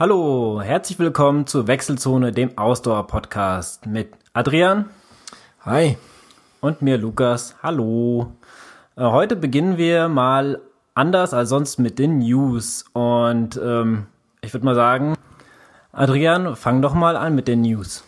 Hallo, herzlich willkommen zur Wechselzone, dem Ausdauer-Podcast mit Adrian. Hi. Und mir, Lukas. Hallo. Äh, heute beginnen wir mal anders als sonst mit den News. Und ähm, ich würde mal sagen, Adrian, fang doch mal an mit den News.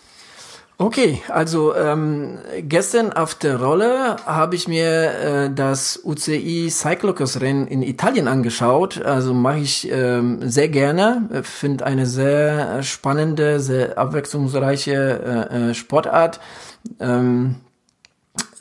Okay, also ähm, gestern auf der Rolle habe ich mir äh, das UCI Cyclocross-Rennen in Italien angeschaut. Also mache ich ähm, sehr gerne. Finde eine sehr spannende, sehr abwechslungsreiche äh, äh Sportart. Ähm,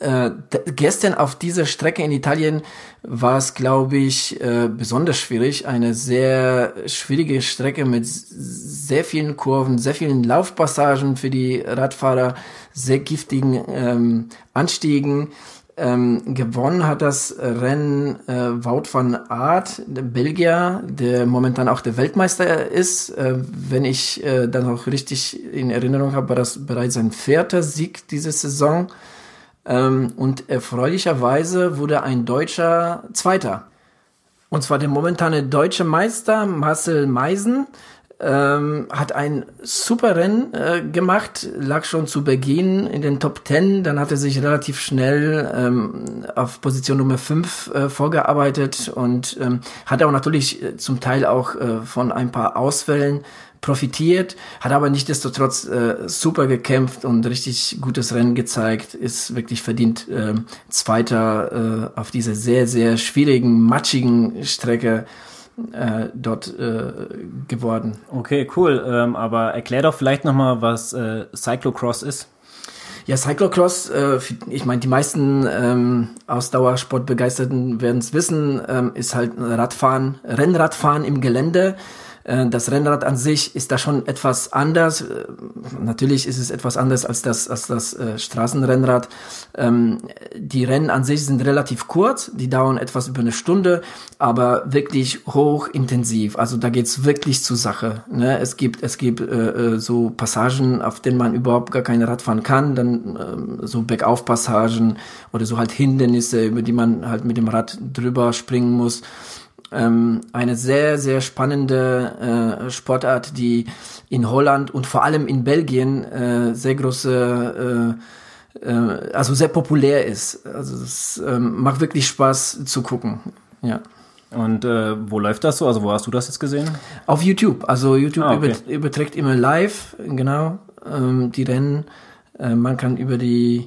äh, gestern auf dieser Strecke in Italien war es, glaube ich, äh, besonders schwierig. Eine sehr schwierige Strecke mit sehr vielen Kurven, sehr vielen Laufpassagen für die Radfahrer, sehr giftigen ähm, Anstiegen. Ähm, gewonnen hat das Rennen äh, Wout van Aert, der Belgier, der momentan auch der Weltmeister ist. Äh, wenn ich äh, dann auch richtig in Erinnerung habe, war das bereits sein vierter Sieg diese Saison. Ähm, und erfreulicherweise wurde ein Deutscher Zweiter. Und zwar der momentane deutsche Meister Marcel Meisen ähm, hat ein super Rennen äh, gemacht, lag schon zu Beginn in den Top Ten, dann hat er sich relativ schnell ähm, auf Position Nummer 5 äh, vorgearbeitet und ähm, hat auch natürlich äh, zum Teil auch äh, von ein paar Ausfällen profitiert, hat aber nichtsdestotrotz äh, super gekämpft und richtig gutes Rennen gezeigt, ist wirklich verdient äh, Zweiter äh, auf dieser sehr, sehr schwierigen, matschigen Strecke äh, dort äh, geworden. Okay, cool. Ähm, aber erklär doch vielleicht nochmal, was äh, Cyclocross ist. Ja, Cyclocross, äh, ich meine, die meisten ähm, Ausdauersportbegeisterten werden es wissen, ähm, ist halt Radfahren, Rennradfahren im Gelände. Äh, das Rennrad an sich ist da schon etwas anders. Äh, natürlich ist es etwas anders als das, als das äh, Straßenrennrad. Ähm, die Rennen an sich sind relativ kurz, die dauern etwas über eine Stunde, aber wirklich hochintensiv. Also da geht's wirklich zur Sache. Ne? Es gibt, es gibt so Passagen, auf denen man überhaupt gar kein Rad fahren kann, dann äh, so Bergaufpassagen oder so halt Hindernisse, über die man halt mit dem Rad drüber springen muss ähm, eine sehr, sehr spannende äh, Sportart, die in Holland und vor allem in Belgien äh, sehr große, äh, äh, also sehr populär ist. Also es ähm, macht wirklich Spaß zu gucken. Ja. Und äh, wo läuft das so? Also wo hast du das jetzt gesehen? Auf YouTube. Also YouTube ah, okay. überträgt immer live, genau, ähm, die Rennen. Äh, man kann über die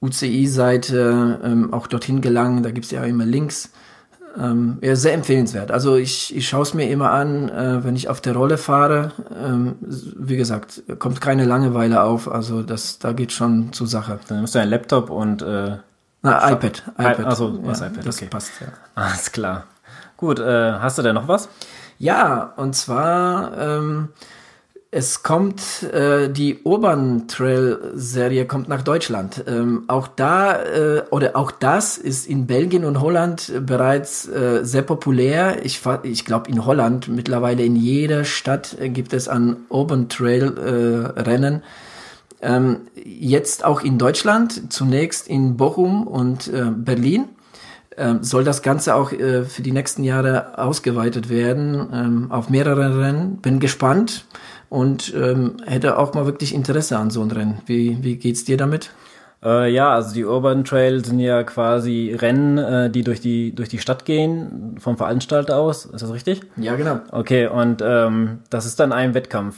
UCI-Seite ähm, auch dorthin gelangen. Da gibt's ja immer Links. Ähm, ja, sehr empfehlenswert. Also ich, ich schaue es mir immer an, äh, wenn ich auf der Rolle fahre. Ähm, wie gesagt, kommt keine Langeweile auf. Also das, da geht schon zur Sache. Dann nimmst du ein Laptop und äh, Na, iPad. iPad. Also was ja, iPad? Das okay. passt. Ja. Alles klar. Gut. Äh, hast du denn noch was? Ja, und zwar ähm, es kommt, äh, die Urban Trail Serie kommt nach Deutschland. Ähm, auch da, äh, oder auch das ist in Belgien und Holland bereits äh, sehr populär. Ich, ich glaube in Holland mittlerweile in jeder Stadt äh, gibt es an Urban Trail äh. Ähm, jetzt auch in Deutschland, zunächst in Bochum und äh, Berlin ähm, soll das Ganze auch äh, für die nächsten Jahre ausgeweitet werden ähm, auf mehrere Rennen. Bin gespannt und ähm, hätte auch mal wirklich Interesse an so einem Rennen. Wie, wie geht's dir damit? Äh, ja, also die Urban Trail sind ja quasi Rennen, äh, die durch die durch die Stadt gehen vom Veranstalter aus. Ist das richtig? Ja, genau. Okay, und ähm, das ist dann ein Wettkampf.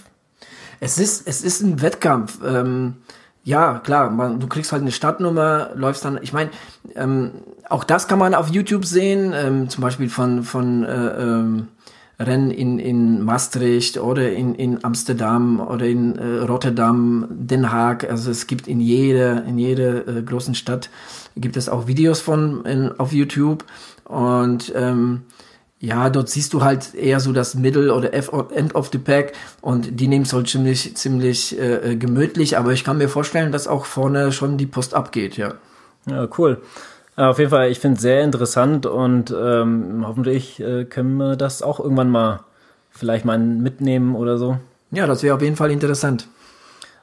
Es ist es ist ein Wettkampf. Ähm, ja, klar, man, du kriegst halt eine Stadtnummer, läufst dann, ich meine, ähm, auch das kann man auf YouTube sehen, ähm, zum Beispiel von, von äh, ähm, Rennen in, in Maastricht oder in, in Amsterdam oder in äh, Rotterdam, Den Haag. Also es gibt in jeder, in jeder äh, großen Stadt gibt es auch Videos von in, auf YouTube. Und ähm, ja, dort siehst du halt eher so das Middle oder End of the Pack und die nehmen es halt ziemlich, ziemlich äh, gemütlich, aber ich kann mir vorstellen, dass auch vorne schon die Post abgeht, ja. Ja, cool. Auf jeden Fall, ich finde es sehr interessant und ähm, hoffentlich äh, können wir das auch irgendwann mal vielleicht mal mitnehmen oder so. Ja, das wäre auf jeden Fall interessant.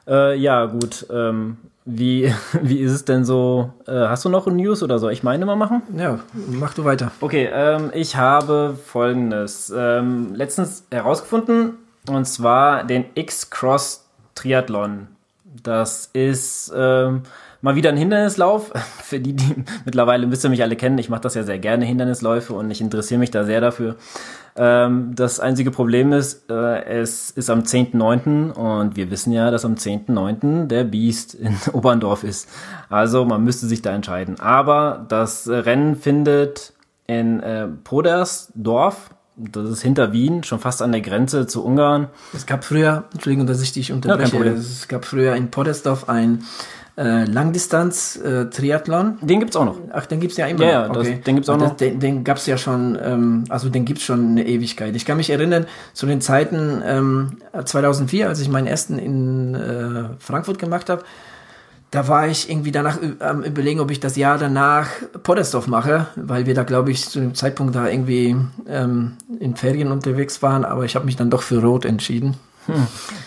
Äh, ja, gut. Ähm, wie, wie ist es denn so? Äh, hast du noch ein News oder soll ich meine mal machen? Ja, mach du weiter. Okay, ähm, ich habe folgendes. Ähm, letztens herausgefunden, und zwar den X-Cross Triathlon. Das ist ähm, mal wieder ein Hindernislauf. Für die, die mittlerweile müsst ihr mich alle kennen, ich mache das ja sehr gerne, Hindernisläufe, und ich interessiere mich da sehr dafür. Ähm, das einzige Problem ist, äh, es ist am 10.9. und wir wissen ja, dass am 10.9. der Biest in Oberndorf ist. Also man müsste sich da entscheiden. Aber das Rennen findet in äh, Podersdorf, das ist hinter Wien, schon fast an der Grenze zu Ungarn. Es gab früher, Entschuldigung, dass ich dich unterbreche, Ja, es gab früher in Podersdorf ein äh, Langdistanz-Triathlon. Den gibt's auch noch. Ach, den gibt's ja immer Ja, noch. ja, das- den gibt's auch Das- noch. Den, den gab's ja schon, ähm, also den gibt's schon eine Ewigkeit. Ich kann mich erinnern, zu den Zeiten ähm, 2004, als ich meinen ersten in äh, Frankfurt gemacht habe, da war ich irgendwie danach ü- am überlegen, ob ich das Jahr danach Poddersdorf mache, weil wir da, glaube ich, zu dem Zeitpunkt da irgendwie ähm, in Ferien unterwegs waren, aber ich habe mich dann doch für Rot entschieden.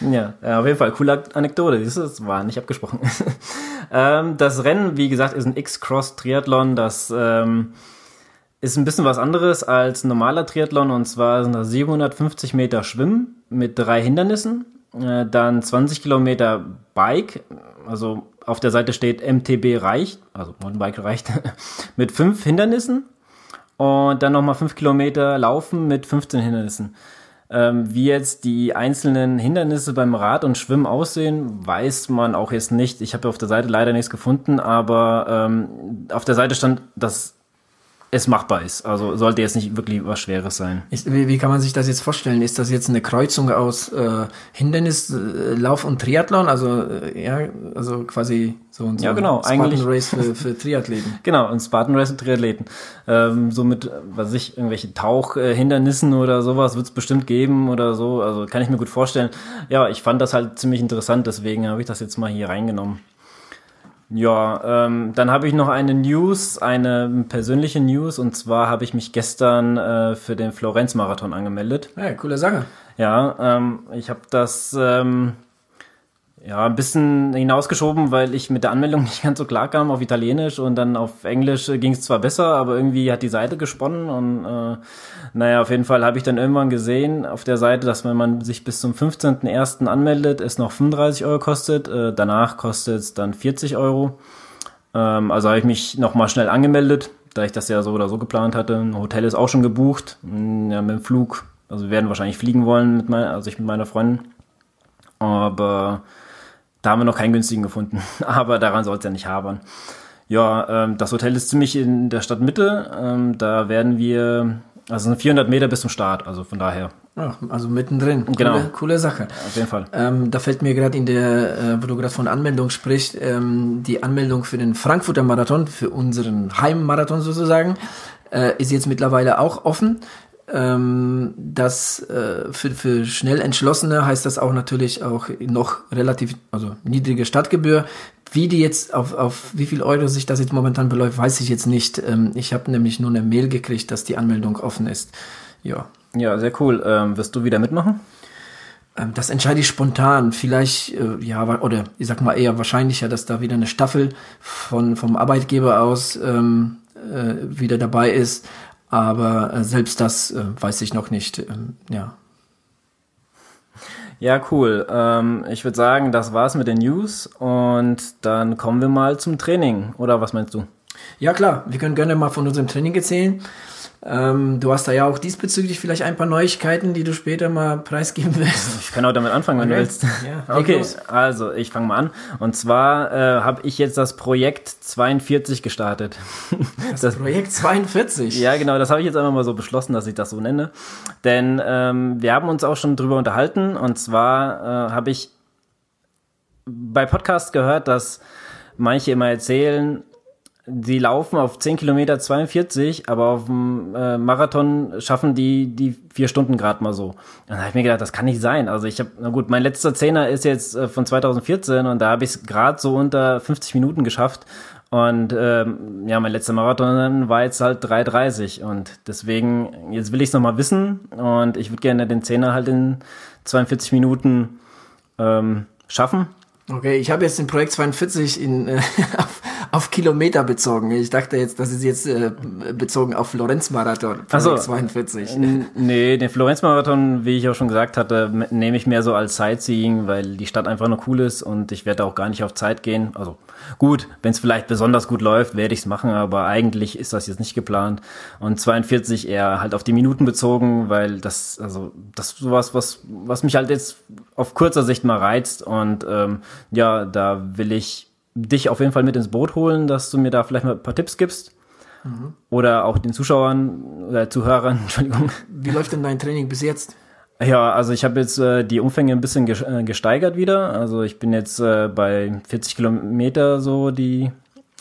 Ja, ja, auf jeden Fall. Coole Anekdote. Das war nicht abgesprochen. ähm, das Rennen, wie gesagt, ist ein X-Cross-Triathlon. Das ähm, ist ein bisschen was anderes als ein normaler Triathlon. Und zwar sind das 750 Meter Schwimmen mit drei Hindernissen. Äh, dann 20 Kilometer Bike. Also auf der Seite steht MTB reicht. Also Mountainbike reicht. mit fünf Hindernissen. Und dann nochmal fünf Kilometer Laufen mit 15 Hindernissen. Ähm, wie jetzt die einzelnen Hindernisse beim Rad und Schwimmen aussehen, weiß man auch jetzt nicht. Ich habe auf der Seite leider nichts gefunden, aber ähm, auf der Seite stand, dass es machbar ist. Also sollte jetzt nicht wirklich was Schweres sein. Ist, wie, wie kann man sich das jetzt vorstellen? Ist das jetzt eine Kreuzung aus äh, Hindernis, äh, und Triathlon? Also äh, ja, also quasi so ein so Ja, genau, Spartan Race für, für Triathleten. Genau, ein Spartan Race und Triathleten. Ähm, so mit, äh, was ich, irgendwelche Tauchhindernissen oder sowas wird es bestimmt geben oder so. Also kann ich mir gut vorstellen. Ja, ich fand das halt ziemlich interessant, deswegen habe ich das jetzt mal hier reingenommen. Ja, ähm, dann habe ich noch eine News, eine persönliche News, und zwar habe ich mich gestern äh, für den Florenz-Marathon angemeldet. Ja, coole Sache. Ja, ähm, ich habe das ähm, ja ein bisschen hinausgeschoben, weil ich mit der Anmeldung nicht ganz so klar kam auf Italienisch und dann auf Englisch äh, ging es zwar besser, aber irgendwie hat die Seite gesponnen und äh, naja, auf jeden Fall habe ich dann irgendwann gesehen auf der Seite, dass wenn man sich bis zum 15.01. anmeldet, es noch 35 Euro kostet, äh, danach kostet es dann 40 Euro. Ähm, also habe ich mich nochmal schnell angemeldet, da ich das ja so oder so geplant hatte. Ein Hotel ist auch schon gebucht, mm, ja, mit dem Flug. Also wir werden wahrscheinlich fliegen wollen, mit mein, also ich mit meiner Freundin. Aber da haben wir noch keinen günstigen gefunden. Aber daran soll es ja nicht habern. Ja, ähm, das Hotel ist ziemlich in der Stadtmitte. Ähm, da werden wir, also es sind 400 Meter bis zum Start, also von daher Ja, also mittendrin. Genau. Coole, coole Sache. auf jeden Fall. Ähm, da fällt mir gerade in der, äh, wo du gerade von Anmeldung sprichst, ähm, die Anmeldung für den Frankfurter Marathon, für unseren Heimmarathon sozusagen, äh, ist jetzt mittlerweile auch offen. Ähm, das äh, für, für schnell Entschlossene heißt das auch natürlich auch noch relativ, also niedrige Stadtgebühr. Wie die jetzt auf, auf wie viel Euro sich das jetzt momentan beläuft, weiß ich jetzt nicht. Ähm, ich habe nämlich nur eine Mail gekriegt, dass die Anmeldung offen ist. Ja. Ja, sehr cool. Ähm, wirst du wieder mitmachen? Ähm, Das entscheide ich spontan. Vielleicht, äh, ja, oder ich sag mal eher wahrscheinlicher, dass da wieder eine Staffel von, vom Arbeitgeber aus ähm, äh, wieder dabei ist. Aber äh, selbst das äh, weiß ich noch nicht. Ähm, ja. Ja, cool. Ähm, ich würde sagen, das war's mit den News und dann kommen wir mal zum Training. Oder was meinst du? ja, klar, wir können gerne mal von unserem Training erzählen. Ähm, du hast da ja auch diesbezüglich vielleicht ein paar Neuigkeiten, die du später mal preisgeben willst. Ich kann auch damit anfangen, wenn du Okay. willst. Ja, okay, los. also ich fange mal an. Und zwar äh, habe ich jetzt das Projekt 42 gestartet. Das, Projekt 42. Ja, genau, das habe ich jetzt einfach mal so beschlossen, dass ich das so nenne. Denn ähm, wir haben uns auch schon drüber unterhalten. Und zwar äh, habe ich bei Podcasts gehört, dass manche immer erzählen, die laufen auf 10 Kilometer 42, aber auf dem äh, Marathon schaffen die die vier Stunden gerade mal so. Und da habe ich mir gedacht, das kann nicht sein. Also ich habe, na gut, mein letzter Zehner ist jetzt äh, von 2014 und da habe ich es gerade so unter 50 Minuten geschafft. Und ähm, ja, mein letzter Marathon war jetzt halt 3,30 und deswegen, jetzt will ich es nochmal wissen und ich würde gerne den Zehner halt in 42 Minuten ähm, schaffen. Okay, ich habe jetzt den Projekt 42 in, äh, auf Kilometer bezogen. Ich dachte jetzt, das ist jetzt äh, bezogen auf Florenz-Marathon. Also 42. Nee, den Florenz-Marathon, wie ich auch schon gesagt hatte, nehme ich mehr so als Sightseeing, weil die Stadt einfach nur cool ist und ich werde auch gar nicht auf Zeit gehen. Also gut, wenn es vielleicht besonders gut läuft, werde ich es machen, aber eigentlich ist das jetzt nicht geplant. Und 42 eher halt auf die Minuten bezogen, weil das, also das ist sowas, was, was mich halt jetzt auf kurzer Sicht mal reizt. Und ähm, ja, da will ich dich auf jeden Fall mit ins Boot holen, dass du mir da vielleicht mal ein paar Tipps gibst. Mhm. Oder auch den Zuschauern oder Zuhörern, Entschuldigung. Wie läuft denn dein Training bis jetzt? Ja, also ich habe jetzt äh, die Umfänge ein bisschen äh, gesteigert wieder. Also ich bin jetzt äh, bei 40 Kilometer so die,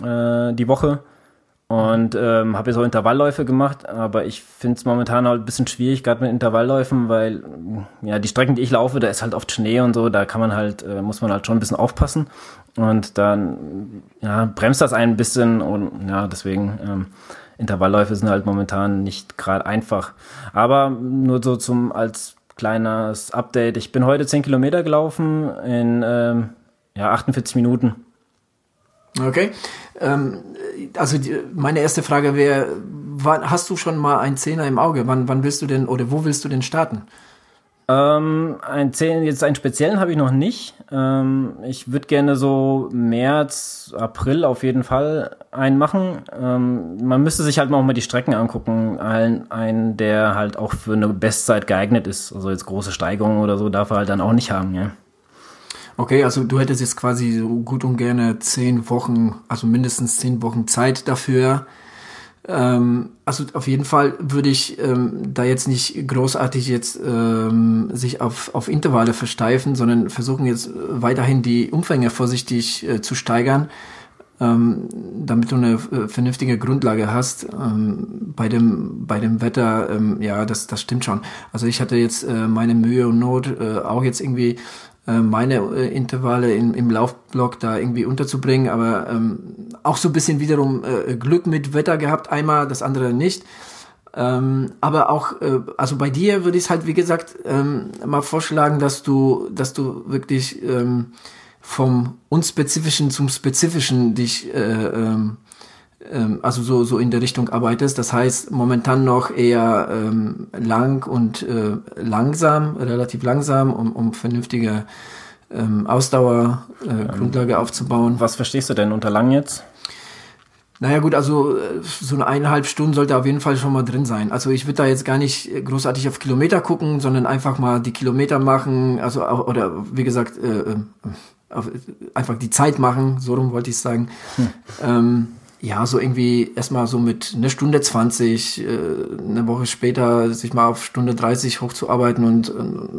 äh, die Woche und ähm, habe jetzt auch Intervallläufe gemacht, aber ich finde es momentan halt ein bisschen schwierig, gerade mit Intervallläufen, weil ja die Strecken, die ich laufe, da ist halt oft Schnee und so, da kann man halt, äh, muss man halt schon ein bisschen aufpassen und dann ja, bremst das ein bisschen und ja, deswegen ähm, Intervallläufe sind halt momentan nicht gerade einfach. Aber nur so zum als kleines Update. Ich bin heute 10 Kilometer gelaufen in ähm, ja, 48 Minuten. Okay. Ähm, also die, meine erste Frage wäre, hast du schon mal einen Zehner im Auge? Wann, wann willst du denn oder wo willst du denn starten? Ähm, ein Zehner, jetzt einen speziellen habe ich noch nicht. Ähm, ich würde gerne so März, April auf jeden Fall einen machen. Ähm, man müsste sich halt mal auch mal die Strecken angucken. Ein, einen, der halt auch für eine Bestzeit geeignet ist. Also jetzt große Steigerungen oder so darf er halt dann auch nicht haben, ja. Okay, also du hättest jetzt quasi so gut und gerne zehn Wochen, also mindestens zehn Wochen Zeit dafür. Ähm, also auf jeden Fall würde ich ähm, da jetzt nicht großartig jetzt ähm, sich auf, auf Intervalle versteifen, sondern versuchen jetzt weiterhin die Umfänge vorsichtig äh, zu steigern, ähm, damit du eine äh, vernünftige Grundlage hast. Ähm, bei dem bei dem Wetter, ähm, ja, das das stimmt schon. Also ich hatte jetzt äh, meine Mühe und Not äh, auch jetzt irgendwie meine äh, Intervalle in, im Laufblock da irgendwie unterzubringen, aber ähm, auch so ein bisschen wiederum äh, Glück mit Wetter gehabt, einmal, das andere nicht. Ähm, aber auch, äh, also bei dir würde ich es halt, wie gesagt, ähm, mal vorschlagen, dass du, dass du wirklich ähm, vom Unspezifischen zum Spezifischen dich äh, ähm, also so, so in der Richtung arbeitest. Das heißt, momentan noch eher ähm, lang und äh, langsam, relativ langsam, um, um vernünftige ähm, Ausdauer, äh, Grundlage aufzubauen. Was verstehst du denn unter lang jetzt? Naja gut, also äh, so eine eineinhalb Stunden sollte auf jeden Fall schon mal drin sein. Also ich würde da jetzt gar nicht großartig auf Kilometer gucken, sondern einfach mal die Kilometer machen, also oder wie gesagt, äh, äh auf, einfach die Zeit machen, so rum wollte ich sagen. Hm. Ähm, ja, so irgendwie erstmal so mit eine Stunde 20, äh, eine Woche später sich mal auf Stunde 30 hochzuarbeiten und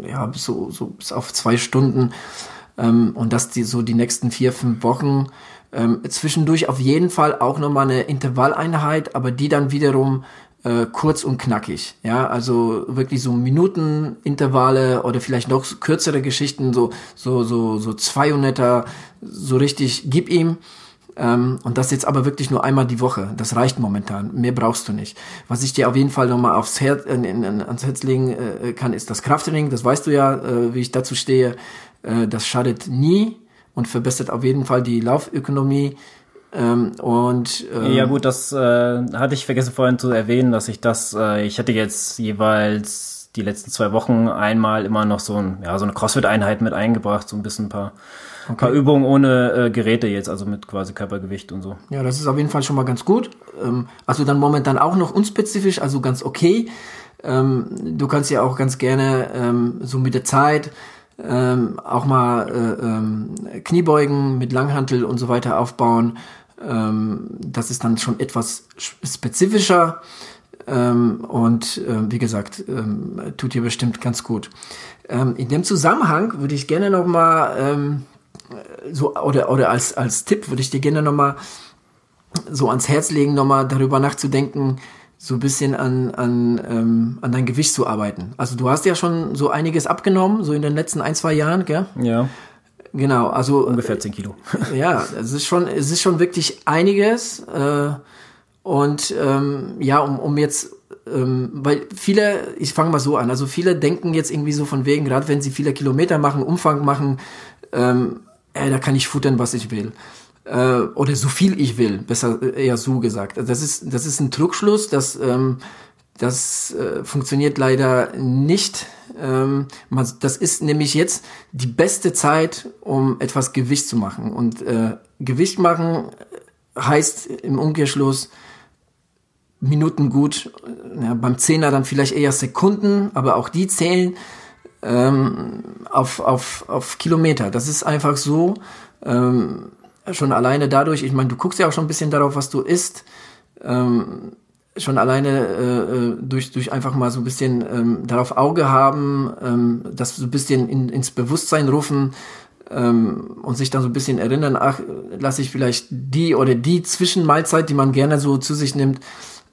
äh, ja, so, so bis auf zwei Stunden. Ähm, und dass die so die nächsten vier, fünf Wochen ähm, zwischendurch auf jeden Fall auch nochmal eine Intervalleinheit, aber die dann wiederum äh, kurz und knackig. Ja, also wirklich so Minutenintervalle oder vielleicht noch kürzere Geschichten, so, so, so, so 200er, so richtig, gib ihm. Ähm, und das jetzt aber wirklich nur einmal die Woche. Das reicht momentan. Mehr brauchst du nicht. Was ich dir auf jeden Fall nochmal aufs Herz, äh, ans Herz legen äh, kann, ist das Krafttraining. Das weißt du ja, äh, wie ich dazu stehe. Äh, das schadet nie und verbessert auf jeden Fall die Laufökonomie. Ähm, und ähm, ja gut, das äh, hatte ich vergessen vorhin zu erwähnen, dass ich das, äh, ich hatte jetzt jeweils die letzten zwei Wochen einmal immer noch so ein, ja so eine Crossfit-Einheit mit eingebracht, so ein bisschen ein paar Okay. Ein paar Übungen ohne äh, Geräte jetzt, also mit quasi Körpergewicht und so. Ja, das ist auf jeden Fall schon mal ganz gut. Ähm, also dann momentan auch noch unspezifisch, also ganz okay. Ähm, du kannst ja auch ganz gerne ähm, so mit der Zeit ähm, auch mal äh, ähm, Kniebeugen mit Langhantel und so weiter aufbauen. Ähm, das ist dann schon etwas spezifischer. Ähm, und äh, wie gesagt, ähm, tut dir bestimmt ganz gut. Ähm, in dem Zusammenhang würde ich gerne noch mal ähm, so, oder, oder als, als Tipp würde ich dir gerne nochmal so ans Herz legen, nochmal darüber nachzudenken, so ein bisschen an, an, ähm, an dein Gewicht zu arbeiten. Also du hast ja schon so einiges abgenommen, so in den letzten ein, zwei Jahren, gell? Ja. Genau, also. Ungefähr 10 Kilo. ja, es ist schon, es ist schon wirklich einiges. Äh, und ähm, ja, um, um jetzt, ähm, weil viele, ich fange mal so an, also viele denken jetzt irgendwie so von wegen, gerade wenn sie viele Kilometer machen, Umfang machen, ähm, äh, da kann ich futtern, was ich will. äh, oder so viel ich will, besser äh, eher so gesagt. Also das ist das ist ein Trugschluss, das ähm, das äh, funktioniert leider nicht. Ähm, man, das ist nämlich jetzt die beste Zeit, um etwas Gewicht zu machen. Und äh, Gewicht machen heißt im Umkehrschluss Minuten gut, ja, beim Zehner dann vielleicht eher Sekunden, aber auch die zählen ähm, auf, auf, auf Kilometer. Das ist einfach so. Ähm, schon alleine dadurch, ich meine, du guckst ja auch schon ein bisschen darauf, was du isst. Ähm, schon alleine äh, äh, durch, durch einfach mal so ein bisschen ähm, darauf Auge haben, ähm, das so ein bisschen in, ins Bewusstsein rufen ähm, und sich dann so ein bisschen erinnern, ach, lasse ich vielleicht die oder die Zwischenmahlzeit, die man gerne so zu sich nimmt,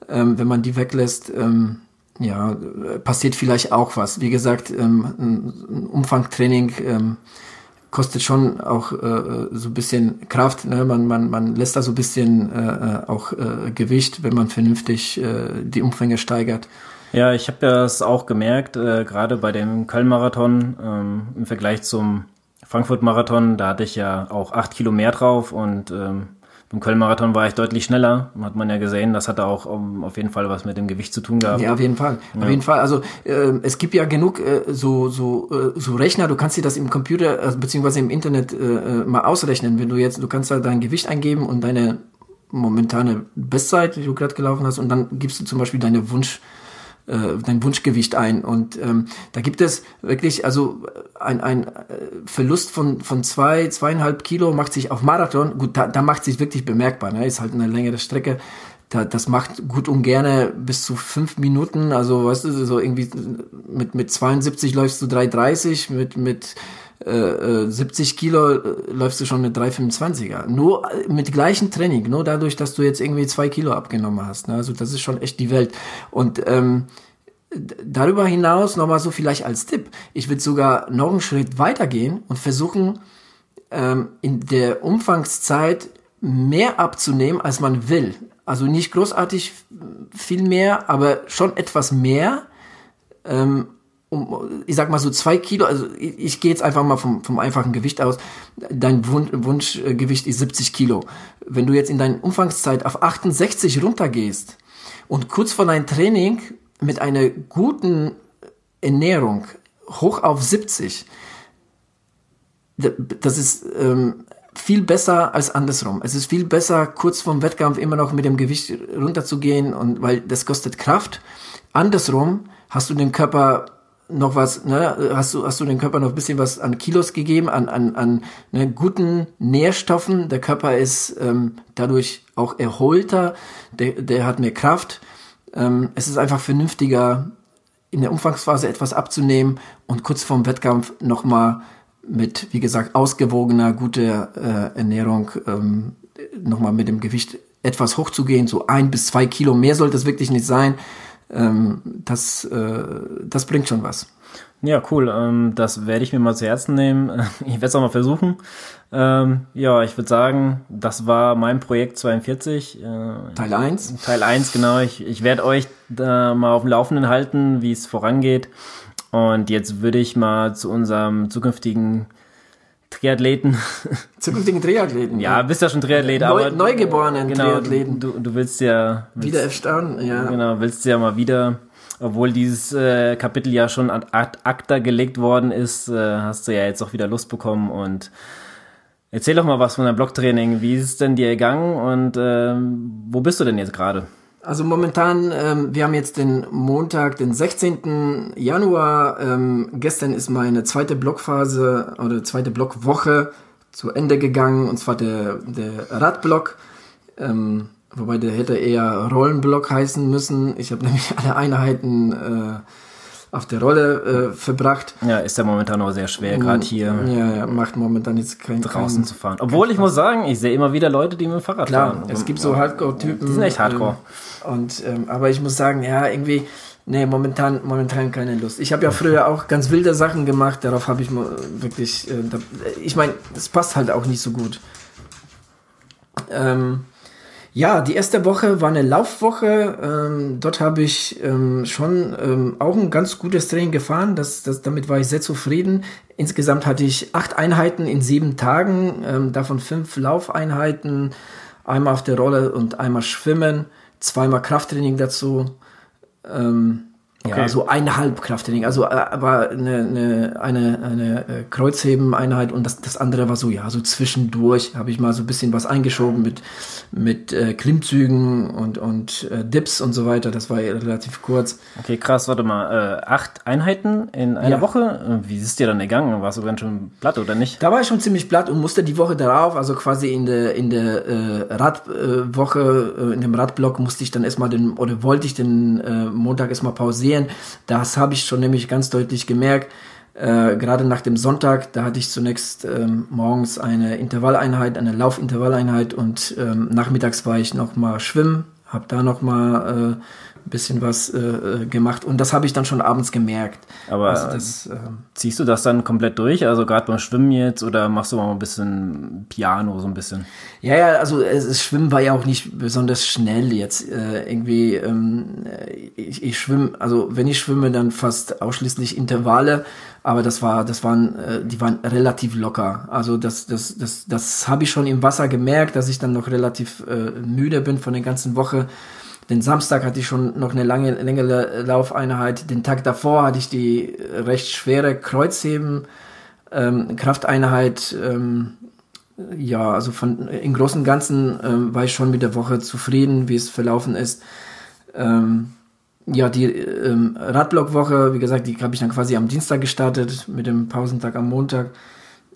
ähm, wenn man die weglässt, ähm, ja, passiert vielleicht auch was. Wie gesagt, ähm, ein Umfangtraining ähm, kostet schon auch äh, so ein bisschen Kraft. Ne? Man, man, man lässt da so ein bisschen äh, äh, auch äh, Gewicht, wenn man vernünftig äh, die Umfänge steigert. Ja, ich habe das auch gemerkt, äh, gerade bei dem Köln-Marathon ähm, im Vergleich zum Frankfurt-Marathon, da hatte ich ja auch acht Kilo mehr drauf und ähm, beim Köln-Marathon war ich deutlich schneller, hat man ja gesehen. Das hatte auch um, ähm, auf jeden Fall was mit dem Gewicht zu tun gehabt. Ja, auf jeden Fall. Ja. Auf jeden Fall. Also äh, es gibt ja genug äh, so so äh, so Rechner. Du kannst dir das im Computer äh, beziehungsweise im Internet äh, äh, mal ausrechnen. Wenn du jetzt, du kannst da dein Gewicht eingeben und deine momentane Bestzeit, die du gerade gelaufen hast, und dann gibst du zum Beispiel deine Wunsch dein Wunschgewicht ein. Und ähm, da gibt es wirklich, also ein, ein äh, Verlust von, von zwei, zweieinhalb Kilo macht sich auf Marathon, gut, da, da macht sich wirklich bemerkbar, ne? ist halt eine längere Strecke. Da, das macht gut und gerne bis zu fünf Minuten. Also, weißt du, so irgendwie mit, mit 72 läufst du 3,30, mit, mit äh, 70 äh, Kilo äh, läufst du schon mit 3,25er. Nur mit gleichem Training, nur dadurch, dass du jetzt irgendwie zwei Kilo abgenommen hast. Ne? Also das ist schon echt die Welt. Und ähm, darüber hinaus nochmal so vielleicht als Tipp. Ich würde sogar noch einen Schritt weitergehen und versuchen, ähm, in der Umfangszeit mehr abzunehmen, als man will. Also nicht großartig viel mehr, aber schon etwas mehr. Ähm, um, ich sag mal so zwei Kilo, also ich, ich gehe jetzt einfach mal vom, vom einfachen Gewicht aus, dein Wun Wunschgewicht ist 70 Kilo. Wenn du jetzt in deiner Umfangszeit auf 68 runtergehst und kurz vor deinem Training mit einer guten Ernährung hoch auf 70, das ist ähm, viel besser als andersrum. Es ist viel besser, kurz vorm Wettkampf immer noch mit dem Gewicht runterzugehen und weil das kostet Kraft. Andersrum hast du den Körper noch was, ne, hast du, hast du dem Körper noch ein bisschen was an Kilos gegeben, an, an, an ne, guten Nährstoffen. Der Körper ist ähm, dadurch auch erholter, der, der hat mehr Kraft. Ähm, es ist einfach vernünftiger, in der Umfangsphase etwas abzunehmen und kurz vorm Wettkampf nochmal mit, wie gesagt, ausgewogener, guter äh, Ernährung ähm, nochmal mit dem Gewicht etwas hochzugehen. So ein bis zwei Kilo mehr sollte es wirklich nicht sein ähm, das, äh, das bringt schon was. Ja, cool. Ähm, das werde ich mir mal zu Herzen nehmen. Ich werde es auch mal versuchen. Ähm, ja, ich würde sagen, das war mein Projekt 42. Äh, Teil 1. Teil 1, genau. Ich, ich werde euch da mal auf dem Laufenden halten, wie es vorangeht. Und jetzt würde ich mal zu unserem zukünftigen Triathleten. Zukünftigen Triathleten. Ja, bist ja schon Triathlet, Neu, aber. Neugeborenen genau, Triathleten. Du, du willst ja. Willst, wieder erstaunen, ja. Genau, willst ja mal wieder, obwohl dieses äh, Kapitel ja schon ad acta gelegt worden ist, äh, hast du ja jetzt auch wieder Lust bekommen und erzähl doch mal was von deinem Blocktraining. Wie ist es denn dir gegangen und äh, wo bist du denn jetzt gerade? Also momentan, ähm, wir haben jetzt den Montag, den 16. Januar. Ähm, gestern ist meine zweite Blockphase oder zweite Blockwoche zu Ende gegangen, und zwar der, der Radblock. Ähm, wobei der hätte eher Rollenblock heißen müssen. Ich habe nämlich alle Einheiten äh, auf der Rolle äh, verbracht. Ja, ist ja momentan auch sehr schwer, gerade hier. Ja, ja, macht momentan jetzt kein draußen kein, zu fahren. Obwohl ich muss sagen, ich sehe immer wieder Leute, die mit dem Fahrrad Klar, fahren. es gibt so Hardcore-Typen. Die sind echt Hardcore. Ähm, und ähm, aber ich muss sagen, ja, irgendwie, nee, momentan, momentan keine Lust. Ich habe ja früher auch ganz wilde Sachen gemacht. Darauf habe ich wirklich, äh, ich meine, es passt halt auch nicht so gut. Ähm, Ja, die erste Woche war eine Laufwoche. Ähm, dort habe ich ähm, schon ähm, auch ein ganz gutes Training gefahren. Das, das, damit war ich sehr zufrieden. Insgesamt hatte ich acht Einheiten in sieben Tagen, ähm, davon fünf Laufeinheiten, einmal auf der Rolle und einmal Schwimmen, zweimal Krafttraining dazu. Ähm, Okay. Ja, so eineinhalb Krafttraining. Also äh, war eine, eine, eine, eine äh, Kreuzheben-Einheit und das, das andere war so, ja, so zwischendurch habe ich mal so ein bisschen was eingeschoben mit, mit äh, Klimmzügen und, und äh, Dips und so weiter. Das war relativ kurz. Okay, krass, warte mal. Äh, acht Einheiten in einer ja. Woche? Wie ist es dir dann ergangen? Warst du ganz schön platt oder nicht? Da war ich schon ziemlich platt und musste die Woche darauf, also quasi in der, in der äh, Radwoche, äh, in dem Radblock musste ich dann erstmal den, oder wollte ich den äh, Montag erstmal pausieren sehen. Das habe ich schon nämlich ganz deutlich gemerkt. Äh, gerade nach dem Sonntag, da hatte ich zunächst ähm, morgens eine Intervalleinheit, eine Laufintervalleinheit und ähm, nachmittags war ich noch mal schwimmen, habe da noch mal äh, bisschen was äh, äh, gemacht und das habe ich dann schon abends gemerkt. Aber also das, äh, ziehst du das dann komplett durch? Also gerade beim Schwimmen jetzt oder machst du mal ein bisschen Piano so ein bisschen? Ja, ja, also das Schwimmen war ja auch nicht besonders schnell jetzt. Äh, irgendwie, ähm, ich, ich schwimme, also wenn ich schwimme, dann fast ausschließlich Intervalle, aber das war, das waren, äh, die waren relativ locker. Also das, das, das, das habe ich schon im Wasser gemerkt, dass ich dann noch relativ äh, müde bin von der ganzen Woche. Den Samstag hatte ich schon noch eine lange, längere Laufeinheit. Den Tag davor hatte ich die recht schwere Kreuzheben, ähm, Krafteinheit. Ähm, ja, also von im Großen und Ganzen ähm, war ich schon mit der Woche zufrieden, wie es verlaufen ist. Ähm, ja, die ähm, Radblockwoche, wie gesagt, die habe ich dann quasi am Dienstag gestartet mit dem Pausentag am Montag.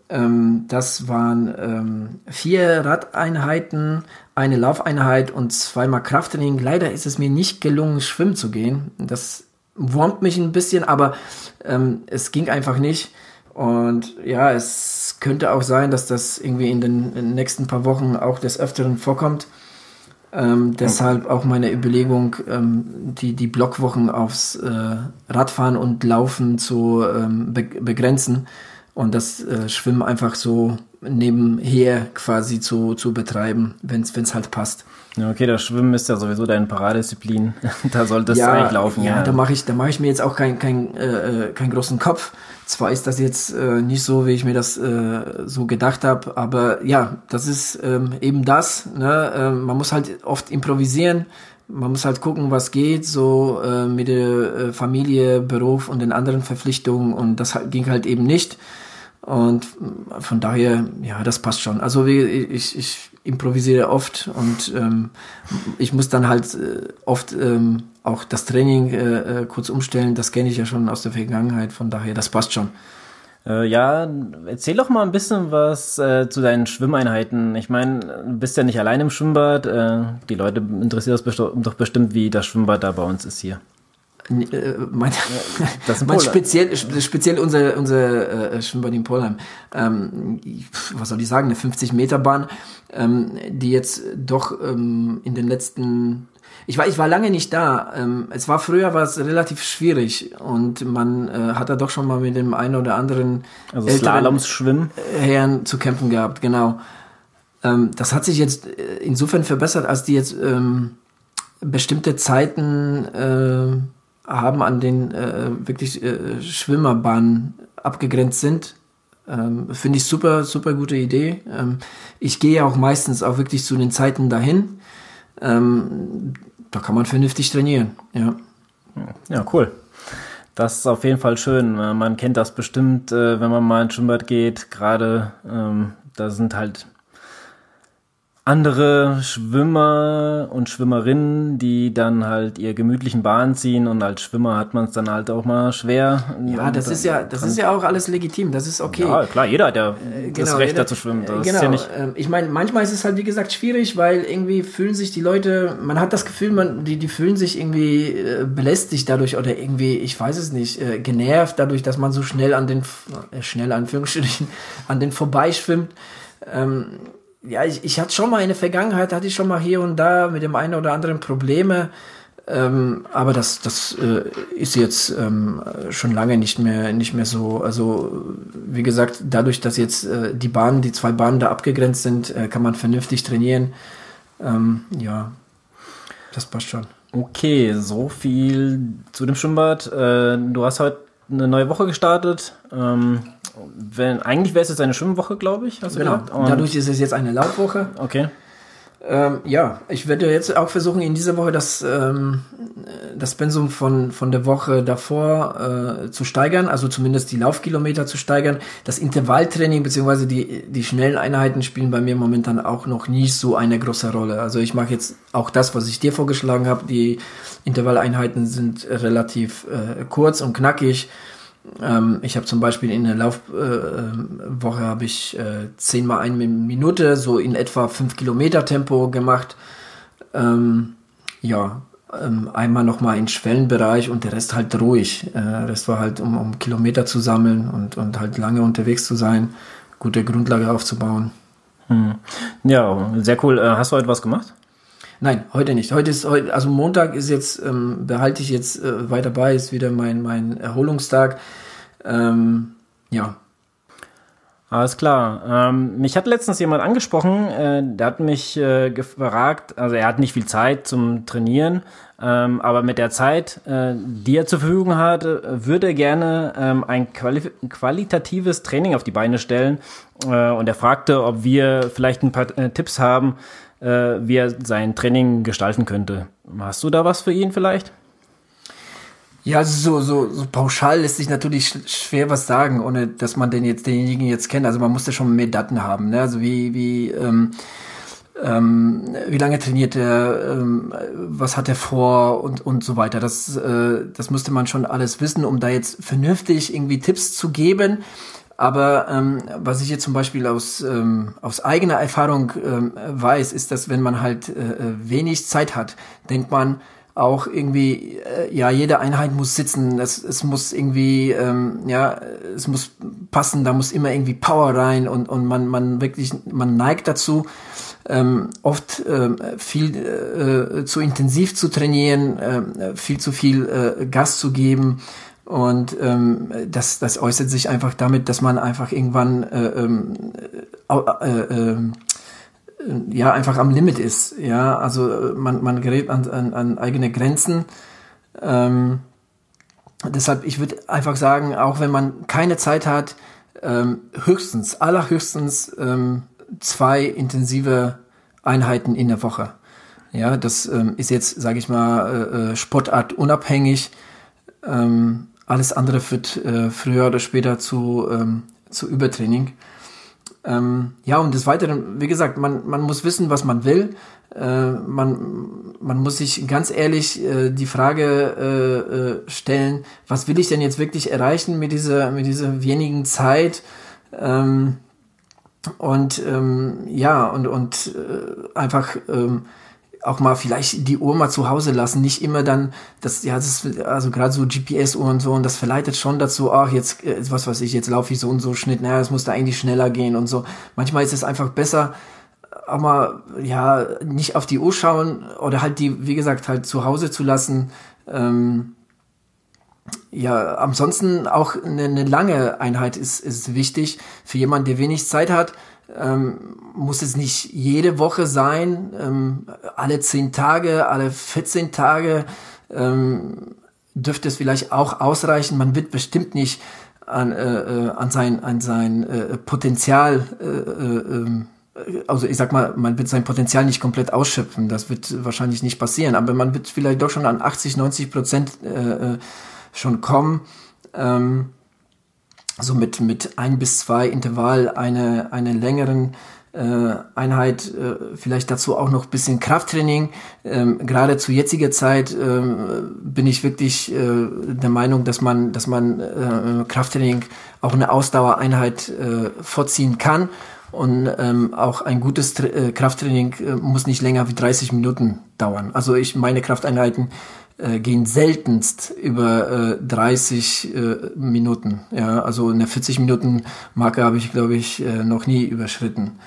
Ähm, das waren ähm, vier Radeinheiten, eine Laufeinheit und zweimal Krafttraining. Leider ist es mir nicht gelungen, schwimmen zu gehen. Das wurmt mich ein bisschen, aber ähm, es ging einfach nicht. Und ja, es könnte auch sein, dass das irgendwie in den, in den nächsten paar Wochen auch des Öfteren vorkommt. Ähm, deshalb auch meine Überlegung, ähm, die, die Blockwochen aufs äh, Radfahren und Laufen zu ähm, be begrenzen und das äh, Schwimmen einfach so nebenher quasi zu, zu betreiben, wenn es halt passt. Ja, okay, das Schwimmen ist ja sowieso deine Paradedisziplin. da sollte es ja, eigentlich laufen. Ja, ja. da mache ich, da mache ich mir jetzt auch keinen kein, äh, keinen großen Kopf. Zwar ist das jetzt äh, nicht so, wie ich mir das äh, so gedacht habe, aber ja, das ist ähm, eben das. Ne? Äh, man muss halt oft improvisieren. Man muss halt gucken, was geht, so äh, mit der äh, Familie, Beruf und den anderen Verpflichtungen. Und das ging halt eben nicht. Und von daher, ja, das passt schon. Also ich, ich improvisiere oft und ähm, ich muss dann halt äh, oft ähm, auch das Training äh, äh, kurz umstellen. Das kenne ich ja schon aus der Vergangenheit. Von daher, das passt schon. Äh, ja, erzähl doch mal ein bisschen was äh, zu deinen Schwimmeinheiten. Ich meine, du bist ja nicht allein im Schwimmbad. Äh, die Leute interessiert das best doch bestimmt, wie das Schwimmbad da bei uns ist hier. Äh, mein, mein speziell, speziell unser, unser äh, Schwimmbad in Polheim. Ähm, was soll ich sagen, eine 50 Meter Bahn, ähm, die jetzt doch ähm, in den letzten ich war, ich war lange nicht da. Ähm, es war früher war es relativ schwierig und man äh, hat da doch schon mal mit dem einen oder anderen also Slaloms schwimmen Herren zu kämpfen gehabt, genau. Ähm, das hat sich jetzt äh, insofern verbessert, als die jetzt ähm, bestimmte Zeiten äh, haben, an den äh, wirklich äh, Schwimmerbahnen abgegrenzt sind. Ähm, Finde ich super, super gute Idee. Ähm, ich gehe auch meistens auch wirklich zu den Zeiten dahin. Ähm, da kann man vernünftig trainieren, ja. Ja, cool. Das ist auf jeden Fall schön. Man kennt das bestimmt, äh, wenn man mal ins Schwimmbad geht. Gerade ähm, da sind halt andere Schwimmer und Schwimmerinnen, die dann halt ihr gemütlichen Bahn ziehen und als Schwimmer hat man es dann halt auch mal schwer. Ja, das ist ja, das ist ja auch alles legitim, das ist okay. Ja, klar, jeder hat ja äh, das genau, Recht jeder, dazu schwimmen. Das genau, ist ja nicht ähm, ich meine, manchmal ist es halt wie gesagt schwierig, weil irgendwie fühlen sich die Leute, man hat das Gefühl, man, die, die fühlen sich irgendwie äh, belästigt dadurch oder irgendwie, ich weiß es nicht, äh, genervt dadurch, dass man so schnell an den, äh, schnell Anführungsstrichen, an den vorbeischwimmt. Ähm, ja, ich, ich hatte schon mal in der Vergangenheit, hatte ich schon mal hier und da mit dem einen oder anderen Probleme. Ähm, aber das, das äh, ist jetzt ähm, schon lange nicht mehr, nicht mehr so. Also, wie gesagt, dadurch, dass jetzt äh, die Bahnen, die zwei Bahnen da abgegrenzt sind, äh, kann man vernünftig trainieren. Ähm, ja, das passt schon. Okay, so viel zu dem Schwimmbad. Äh, du hast heute eine neue Woche gestartet. Ähm, wenn, eigentlich wäre es jetzt eine Schwimmwoche, glaube ich. Hast du genau. Dadurch ist es jetzt eine Laufwoche. Okay. Ähm, ja, ich werde jetzt auch versuchen, in dieser Woche das, ähm, das Pensum von, von der Woche davor äh, zu steigern, also zumindest die Laufkilometer zu steigern. Das Intervalltraining beziehungsweise die, die schnellen Einheiten spielen bei mir momentan auch noch nicht so eine große Rolle. Also ich mache jetzt auch das, was ich dir vorgeschlagen habe. Die Intervalleinheiten sind relativ äh, kurz und knackig. Ähm, ich habe zum Beispiel in der Laufwoche äh, habe ich äh, zehnmal eine Minute, so in etwa fünf Kilometer Tempo gemacht. Ähm, ja, ähm, einmal nochmal in Schwellenbereich und der Rest halt ruhig. Äh, Rest war halt, um, um Kilometer zu sammeln und, und halt lange unterwegs zu sein, gute Grundlage aufzubauen. Hm. Ja, sehr cool. Äh, hast du heute was gemacht? Nein, heute nicht. Heute ist heute, also Montag ist jetzt, ähm, behalte ich jetzt äh, weiter bei, ist wieder mein, mein Erholungstag. Ähm, ja. Alles klar. Ähm, mich hat letztens jemand angesprochen, äh, der hat mich äh, gefragt, also er hat nicht viel Zeit zum Trainieren, ähm, aber mit der Zeit, äh, die er zur Verfügung hat, würde er gerne ähm, ein quali qualitatives Training auf die Beine stellen. Äh, und er fragte, ob wir vielleicht ein paar äh, Tipps haben, wie er sein Training gestalten könnte. Hast du da was für ihn vielleicht? Ja, so, so, so pauschal lässt sich natürlich schwer was sagen, ohne dass man den jetzt, denjenigen jetzt kennt. Also man muss ja schon mehr Daten haben, ne? Also wie, wie, ähm, ähm, wie lange trainiert er, ähm, was hat er vor und, und so weiter. Das, äh, das müsste man schon alles wissen, um da jetzt vernünftig irgendwie Tipps zu geben. Aber ähm, was ich jetzt zum Beispiel aus, ähm, aus eigener Erfahrung ähm, weiß, ist, dass wenn man halt äh, äh, wenig Zeit hat, denkt man auch irgendwie, äh, ja, jede Einheit muss sitzen, es, es muss irgendwie, ähm, ja, es muss passen, da muss immer irgendwie Power rein und, und man, man wirklich, man neigt dazu, ähm, oft äh, viel äh, zu intensiv zu trainieren, äh, viel zu viel äh, Gas zu geben und ähm, das, das äußert sich einfach damit, dass man einfach irgendwann äh, ähm, äh, äh, ja einfach am Limit ist. Ja, also äh, man, man gerät an, an, an eigene Grenzen. Ähm, deshalb, ich würde einfach sagen, auch wenn man keine Zeit hat, ähm, höchstens, allerhöchstens ähm, zwei intensive Einheiten in der Woche. Ja, das ähm, ist jetzt, sage ich mal, äh, äh Sportart unabhängig. Ähm, alles andere führt äh, früher oder später zu, ähm, zu Übertraining. Ähm, ja, und des Weiteren, wie gesagt, man, man muss wissen, was man will. Äh, man, man muss sich ganz ehrlich äh, die Frage äh, äh, stellen, was will ich denn jetzt wirklich erreichen mit dieser, mit dieser wenigen Zeit? Ähm, und ähm, ja, und, und äh, einfach ähm, auch mal vielleicht die Uhr mal zu Hause lassen, nicht immer dann, das, ja, das ist, also gerade so GPS-Uhren und so, und das verleitet schon dazu, ach, jetzt, äh, was weiß ich, jetzt laufe ich so und so Schnitt, naja, es muss da eigentlich schneller gehen und so. Manchmal ist es einfach besser, auch mal, ja, nicht auf die Uhr schauen oder halt die, wie gesagt, halt zu Hause zu lassen, ähm, ja, ansonsten auch eine, eine lange Einheit ist, ist wichtig für jemanden, der wenig Zeit hat ähm, muss es nicht jede Woche sein, ähm, alle zehn Tage, alle 14 Tage ähm, dürfte es vielleicht auch ausreichen. Man wird bestimmt nicht an, äh, äh an sein, an sein äh, Potenzial, äh, äh, ähm, also ich sag mal, man wird sein Potenzial nicht komplett ausschöpfen. Das wird wahrscheinlich nicht passieren, aber man wird vielleicht doch schon an 80, 90 Prozent äh, äh, schon kommen. Ähm, so mit, mit ein bis zwei Intervall eine, eine längeren äh, Einheit, äh, vielleicht dazu auch noch bisschen Krafttraining. Ähm, Gerade zu jetziger Zeit ähm, bin ich wirklich äh, der Meinung, dass man, dass man äh, Krafttraining auch eine Ausdauereinheit äh, vorziehen kann. Und ähm, auch ein gutes Tra äh, Krafttraining äh, muss nicht länger wie 30 Minuten dauern. Also ich meine Krafteinheiten äh, gehen seltenst über äh, 30 äh, Minuten. Ja, also eine 40 Minuten Marke habe ich, glaube ich, äh, noch nie überschritten.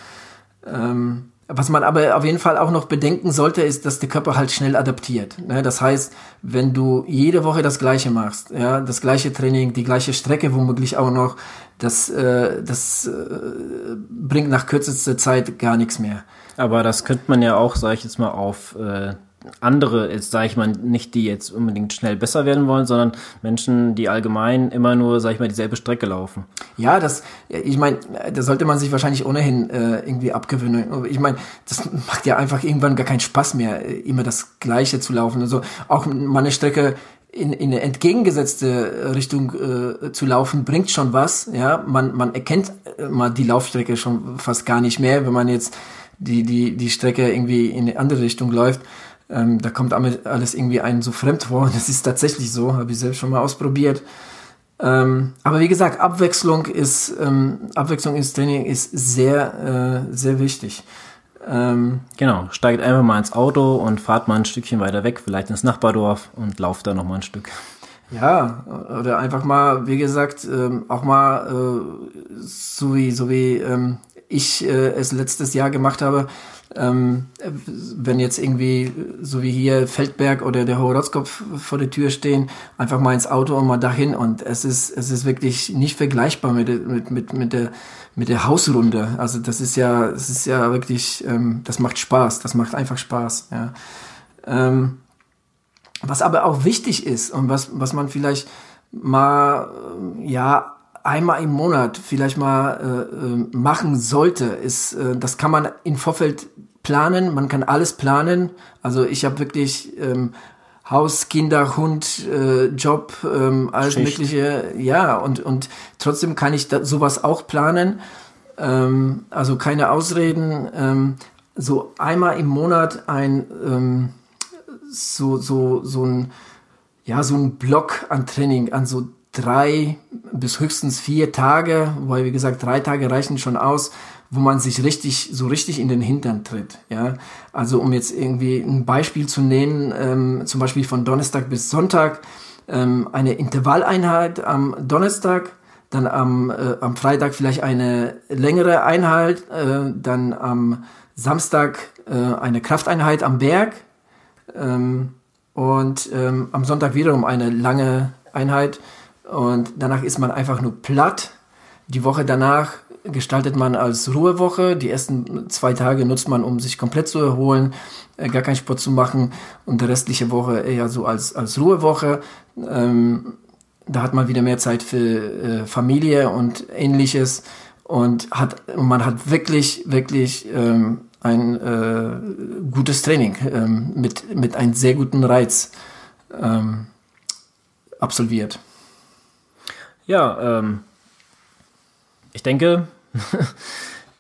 Ähm, was man aber auf jeden Fall auch noch bedenken sollte, ist, dass der Körper halt schnell adaptiert. Ne? Das heißt, wenn du jede Woche das Gleiche machst, ja, das gleiche Training, die gleiche Strecke womöglich auch noch, das, äh, das äh, bringt nach kürzester Zeit gar nichts mehr. Aber das könnte man ja auch, sage ich jetzt mal, auf äh, andere, jetzt sage ich mal, nicht die jetzt unbedingt schnell besser werden wollen, sondern Menschen, die allgemein immer nur, sage ich mal, dieselbe Strecke laufen. Ja, das, ich meine, da sollte man sich wahrscheinlich ohnehin äh, irgendwie abgewöhnen. Ich meine, das macht ja einfach irgendwann gar keinen Spaß mehr, immer das Gleiche zu laufen. Also auch mal eine Strecke in, in eine entgegengesetzte Richtung äh, zu laufen, bringt schon was. Ja, man, man erkennt äh, mal die Laufstrecke schon fast gar nicht mehr, wenn man jetzt die, die, die Strecke irgendwie in eine andere Richtung läuft. Ähm, da kommt alles irgendwie einen so fremd vor. Das ist tatsächlich so, habe ich selbst schon mal ausprobiert. Ähm, aber wie gesagt, Abwechslung ist ähm, Abwechslung ins Training ist sehr äh, sehr wichtig. Ähm, genau, steigt einfach mal ins Auto und fahrt mal ein Stückchen weiter weg, vielleicht ins Nachbardorf und lauft da noch mal ein Stück. Ja, oder einfach mal, wie gesagt, ähm, auch mal äh, so wie so wie ähm, ich äh, es letztes Jahr gemacht habe, ähm, wenn jetzt irgendwie, so wie hier Feldberg oder der Hohe Rotzkopf vor der Tür stehen, einfach mal ins Auto und mal dahin. Und es ist, es ist wirklich nicht vergleichbar mit, mit, mit, mit der, mit der Hausrunde. Also das ist ja, es ist ja wirklich, ähm, das macht Spaß. Das macht einfach Spaß, ja. Ähm, was aber auch wichtig ist und was, was man vielleicht mal, ja, einmal im Monat vielleicht mal äh, äh, machen sollte, ist, äh, das kann man im Vorfeld planen, man kann alles planen. Also ich habe wirklich ähm, Haus, Kinder, Hund, äh, Job, ähm, alles Schicht. mögliche, ja, und, und trotzdem kann ich da, sowas auch planen. Ähm, also keine Ausreden. Ähm, so einmal im Monat ein ähm, so, so, so ein ja, so ein Block an Training, an so drei bis höchstens vier Tage, weil wie gesagt, drei Tage reichen schon aus, wo man sich richtig, so richtig in den Hintern tritt. Ja, also um jetzt irgendwie ein Beispiel zu nennen, ähm, zum Beispiel von Donnerstag bis Sonntag, ähm, eine Intervalleinheit am Donnerstag, dann am, äh, am Freitag vielleicht eine längere Einheit, äh, dann am Samstag äh, eine Krafteinheit am Berg ähm, und ähm, am Sonntag wiederum eine lange Einheit und danach ist man einfach nur platt. Die Woche danach gestaltet man als Ruhewoche. Die ersten zwei Tage nutzt man, um sich komplett zu erholen, äh, gar keinen Sport zu machen und die restliche Woche eher so als, als Ruhewoche. Ähm, da hat man wieder mehr Zeit für äh, Familie und ähnliches und hat man hat wirklich wirklich ähm, ein äh, gutes Training ähm, mit mit einem sehr guten Reiz ähm, absolviert. Ja, ähm, ich denke,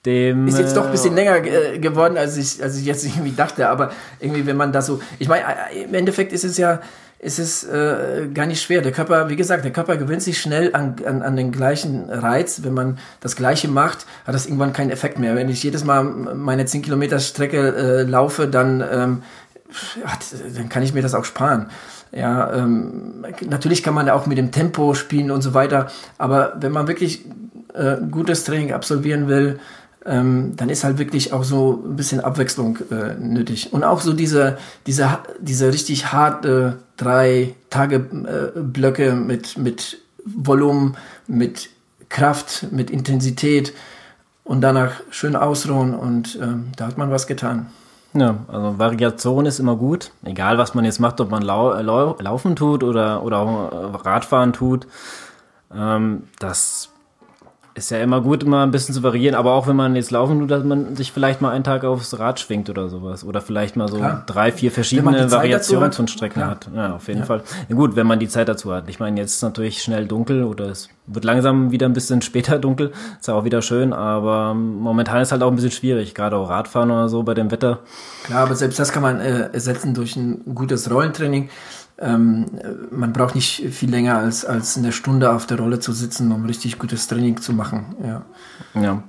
dem. Ist jetzt doch ein bisschen äh, länger äh, geworden, als ich, als ich jetzt irgendwie dachte, aber irgendwie, wenn man das so. Ich meine, äh, im Endeffekt ist es ja. Ist es äh, gar nicht schwer. Der Körper, wie gesagt, der Körper gewöhnt sich schnell an, an, an den gleichen Reiz. Wenn man das Gleiche macht, hat das irgendwann keinen Effekt mehr. Wenn ich jedes Mal meine 10 Kilometer Strecke äh, laufe, dann, ähm, dann kann ich mir das auch sparen. Ja, ähm, natürlich kann man auch mit dem Tempo spielen und so weiter, aber wenn man wirklich äh, gutes Training absolvieren will, ähm, dann ist halt wirklich auch so ein bisschen Abwechslung äh, nötig. Und auch so diese, diese, diese richtig harte drei Tage äh, Blöcke mit, mit Volumen, mit Kraft, mit Intensität und danach schön ausruhen und ähm, da hat man was getan. Ja, also Variation ist immer gut, egal was man jetzt macht, ob man lau lau laufen tut oder, oder auch Radfahren tut. Ähm, das ist ja immer gut, immer ein bisschen zu variieren, aber auch wenn man jetzt laufen tut, dass man sich vielleicht mal einen Tag aufs Rad schwingt oder sowas. Oder vielleicht mal so Klar. drei, vier verschiedene Variationen von Strecken Klar. hat. Ja, auf jeden ja. Fall. Ja, gut, wenn man die Zeit dazu hat. Ich meine, jetzt ist es natürlich schnell dunkel oder es wird langsam wieder ein bisschen später dunkel. Ist ja auch wieder schön, aber momentan ist halt auch ein bisschen schwierig, gerade auch Radfahren oder so bei dem Wetter. Klar, aber selbst das kann man äh, ersetzen durch ein gutes Rollentraining ähm, man braucht nicht viel länger als, als eine Stunde auf der Rolle zu sitzen, um richtig gutes Training zu machen. Ja, ja.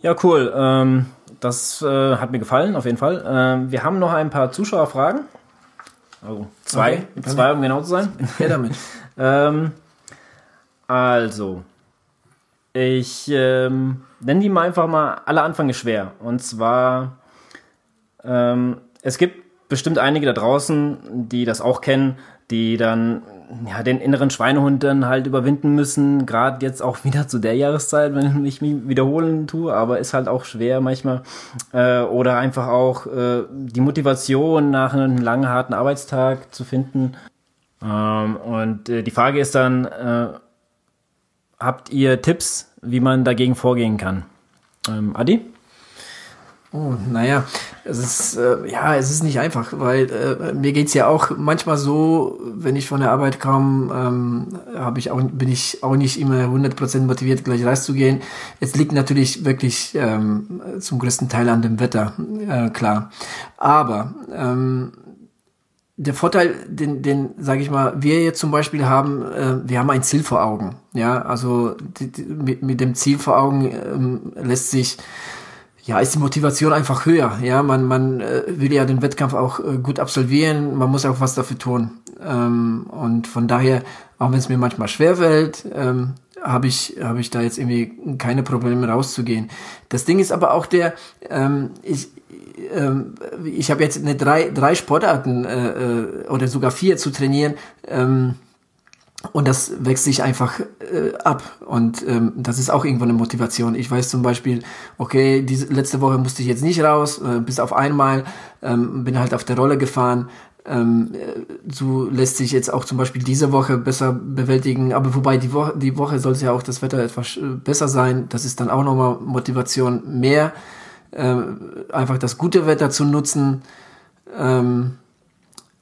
ja cool. Ähm, das äh, hat mir gefallen, auf jeden Fall. Ähm, wir haben noch ein paar Zuschauerfragen. Also zwei, okay, zwei um genau zu sein. Ja, damit. ähm, also, ich ähm, nenne die mal einfach mal, alle Anfänge schwer. Und zwar, ähm, es gibt bestimmt einige da draußen, die das auch kennen, die dann ja, den inneren Schweinehund dann halt überwinden müssen, gerade jetzt auch wieder zu der Jahreszeit, wenn ich mich wiederholen tue, aber ist halt auch schwer manchmal. Äh, oder einfach auch äh, die Motivation nach einem langen, harten Arbeitstag zu finden. Ähm, und äh, die Frage ist dann, äh, habt ihr Tipps, wie man dagegen vorgehen kann? Ähm, Adi? Oh, naja, es ist, äh, ja, es ist nicht einfach, weil äh, mir geht's ja auch manchmal so, wenn ich von der Arbeit komme, ähm, habe ich auch, bin ich auch nicht immer 100% motiviert, gleich rauszugehen. Es liegt natürlich wirklich ähm, zum größten Teil an dem Wetter, äh, klar. Aber ähm, der Vorteil, den, den sage ich mal, wir jetzt zum Beispiel haben, äh, wir haben ein Ziel vor Augen. Ja, also die, die, mit, mit dem Ziel vor Augen ähm, lässt sich ja, ist die Motivation einfach höher. Ja, man, man äh, will ja den Wettkampf auch äh, gut absolvieren, man muss auch was dafür tun. Ähm, und von daher, auch wenn es mir manchmal schwerfällt, ähm, habe ich, habe ich da jetzt irgendwie keine Probleme rauszugehen. Das Ding ist aber auch der, ähm, ich, ähm, ich habe jetzt eine drei, drei Sportarten äh, äh, oder sogar vier zu trainieren. Ähm, und das wächst sich einfach äh, ab. Und ähm, das ist auch irgendwo eine Motivation. Ich weiß zum Beispiel, okay, diese letzte Woche musste ich jetzt nicht raus, äh, bis auf einmal, ähm, bin halt auf der Rolle gefahren. Ähm, so lässt sich jetzt auch zum Beispiel diese Woche besser bewältigen. Aber wobei die Woche, die Woche soll es ja auch das Wetter etwas äh, besser sein. Das ist dann auch nochmal Motivation mehr, äh, einfach das gute Wetter zu nutzen. Ähm,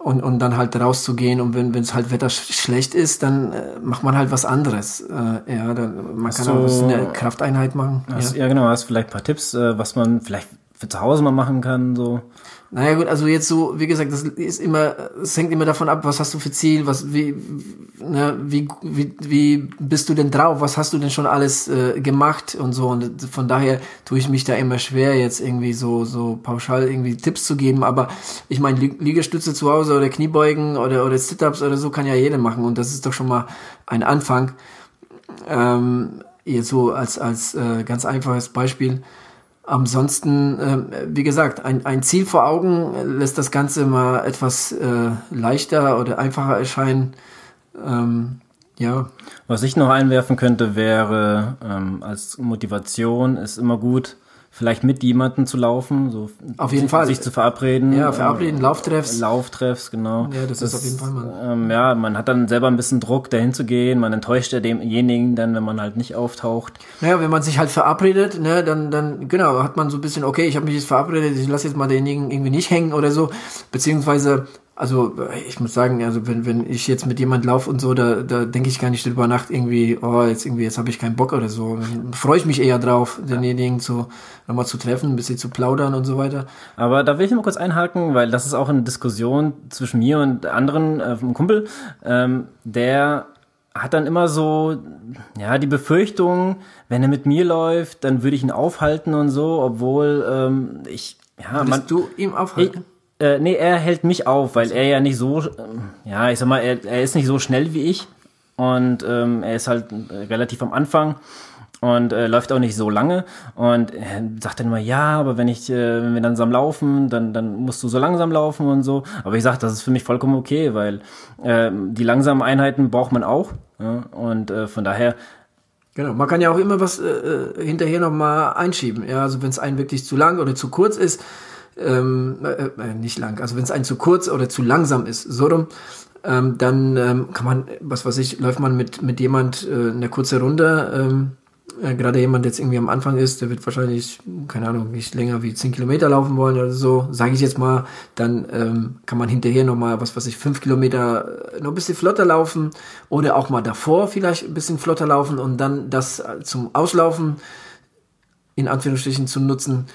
und, und dann halt rauszugehen und wenn es halt Wetter sch schlecht ist, dann äh, macht man halt was anderes. Äh, ja, dann, man kann so, auch was der Krafteinheit machen. Hast, ja. ja. genau, hast vielleicht ein paar Tipps, äh, was man vielleicht für zu Hause mal machen kann, so. Naja gut, also jetzt so, wie gesagt, das ist immer, es hängt immer davon ab, was hast du für Ziel, was, wie, ne, wie, wie, wie bist du denn drauf, was hast du denn schon alles äh, gemacht und so. Und von daher tue ich mich da immer schwer, jetzt irgendwie so, so pauschal irgendwie Tipps zu geben. Aber ich meine, Liegestütze zu Hause oder Kniebeugen oder, oder Sit-Ups oder so kann ja jeder machen. Und das ist doch schon mal ein Anfang. Ähm, jetzt so als, als äh, ganz einfaches Beispiel. Ansonsten, äh, wie gesagt, ein, ein Ziel vor Augen lässt das Ganze mal etwas äh, leichter oder einfacher erscheinen. Ähm, ja. Was ich noch einwerfen könnte, wäre ähm, als Motivation ist immer gut, vielleicht mit jemandem zu laufen, so auf jeden Fall sich zu verabreden. Ja, verabreden, Lauftreffs. Lauftreffs, genau. Ja, das, das ist auf jeden Fall man. Ähm, ja, man hat dann selber ein bisschen Druck, dahin zu gehen. Man enttäuscht ja demjenigen dann, wenn man halt nicht auftaucht. Naja, wenn man sich halt verabredet, ne, dann, dann genau hat man so ein bisschen, okay, ich habe mich jetzt verabredet, ich lasse jetzt mal denjenigen irgendwie nicht hängen oder so, beziehungsweise also ich muss sagen, also wenn, wenn ich jetzt mit jemand laufe und so, da, da denke ich gar nicht drüber nach, irgendwie, oh, jetzt irgendwie, jetzt habe ich keinen Bock oder so. Dann freue ich mich eher drauf, denjenigen zu nochmal zu treffen, ein bisschen zu plaudern und so weiter. Aber da will ich noch mal kurz einhaken, weil das ist auch eine Diskussion zwischen mir und anderen, äh, vom Kumpel, ähm, der hat dann immer so, ja, die Befürchtung, wenn er mit mir läuft, dann würde ich ihn aufhalten und so, obwohl ähm, ich, ja, Würdest man, du ihm aufhalten? Ich, äh, nee, er hält mich auf, weil er ja nicht so, äh, ja, ich sag mal, er, er ist nicht so schnell wie ich und ähm, er ist halt äh, relativ am Anfang und äh, läuft auch nicht so lange und er sagt dann immer ja, aber wenn ich äh, wenn wir dann zusammen laufen, dann dann musst du so langsam laufen und so. Aber ich sag, das ist für mich vollkommen okay, weil äh, die langsamen Einheiten braucht man auch ja? und äh, von daher Genau, man kann ja auch immer was äh, äh hinterher noch mal einschieben. Ja, also wenn es einen wirklich zu lang oder zu kurz ist, ähm, äh, äh, nicht lang, also wenn es ein zu kurz oder zu langsam ist, so rum, ähm, dann ähm, kann man, was weiß ich, läuft man mit, mit jemand äh, eine kurze Runde, ähm, äh, gerade jemand, der jetzt irgendwie am Anfang ist, der wird wahrscheinlich, keine Ahnung, nicht länger wie 10 Kilometer laufen wollen oder so, sage ich jetzt mal, dann ähm, kann man hinterher nochmal, was weiß ich, 5 Kilometer äh, noch ein bisschen flotter laufen oder auch mal davor vielleicht ein bisschen flotter laufen und dann das zum Auslaufen in Anführungsstrichen zu nutzen,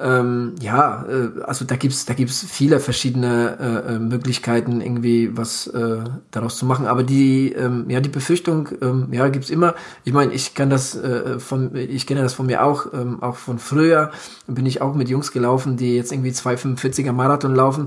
ähm, ja, äh, also da gibt's da gibt's viele verschiedene äh, äh, Möglichkeiten irgendwie was äh, daraus zu machen. Aber die ähm, ja die Befürchtung ähm, ja gibt's immer. Ich meine, ich kann das äh, von ich kenne das von mir auch ähm, auch von früher bin ich auch mit Jungs gelaufen, die jetzt irgendwie 245er Marathon laufen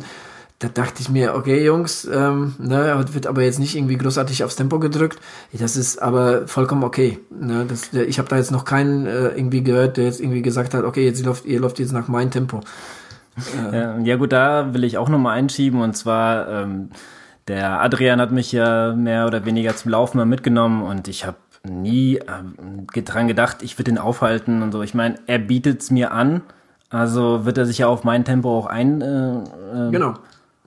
da dachte ich mir, okay, Jungs, ähm, ne, wird aber jetzt nicht irgendwie großartig aufs Tempo gedrückt. Das ist aber vollkommen okay. Ne? Das, ich habe da jetzt noch keinen äh, irgendwie gehört, der jetzt irgendwie gesagt hat, okay, jetzt läuft, ihr läuft jetzt nach meinem Tempo. Ja, ja gut, da will ich auch nochmal einschieben und zwar ähm, der Adrian hat mich ja mehr oder weniger zum Laufen mal mitgenommen und ich habe nie äh, dran gedacht, ich würde ihn aufhalten und so. Ich meine, er bietet es mir an, also wird er sich ja auf mein Tempo auch ein. Äh, äh, genau.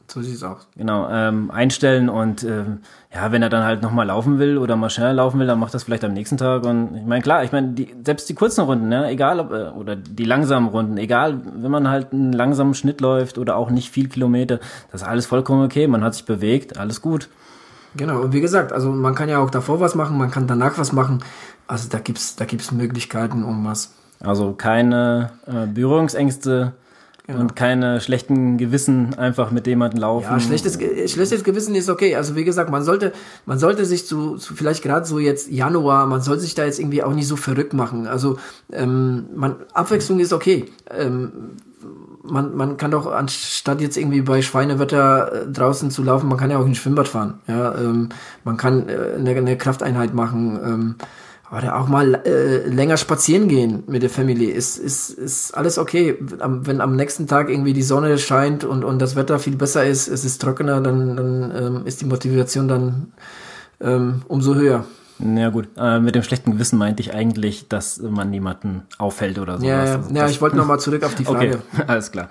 So sieht es aus. Genau, ähm, einstellen und äh, ja, wenn er dann halt nochmal laufen will oder mal schneller laufen will, dann macht das vielleicht am nächsten Tag. Und ich meine, klar, ich meine, die, selbst die kurzen Runden, ne, egal ob, äh, oder die langsamen Runden, egal, wenn man halt einen langsamen Schnitt läuft oder auch nicht viel Kilometer, das ist alles vollkommen okay, man hat sich bewegt, alles gut. Genau, und wie gesagt, also man kann ja auch davor was machen, man kann danach was machen. Also da gibt's, da gibt's Möglichkeiten um was. Also keine äh, Berührungsängste Genau. Und keine schlechten Gewissen einfach mit jemandem laufen. Ja, schlechtes, schlechtes Gewissen ist okay. Also wie gesagt, man sollte, man sollte sich zu, zu vielleicht gerade so jetzt Januar, man sollte sich da jetzt irgendwie auch nicht so verrückt machen. Also ähm, man, Abwechslung ist okay. Ähm, man, man kann doch anstatt jetzt irgendwie bei Schweinewetter äh, draußen zu laufen, man kann ja auch ins Schwimmbad fahren. Ja, ähm, man kann äh, eine, eine Krafteinheit machen. Ähm, oder auch mal äh, länger spazieren gehen mit der Family ist, ist, ist alles okay. Wenn am nächsten Tag irgendwie die Sonne scheint und, und das Wetter viel besser ist, es ist trockener, dann, dann ähm, ist die Motivation dann ähm, umso höher. Ja gut, äh, mit dem schlechten Gewissen meinte ich eigentlich, dass man niemanden auffällt oder so. Ja, ja, also, ja ich wollte nochmal zurück auf die Frage. Okay, alles klar.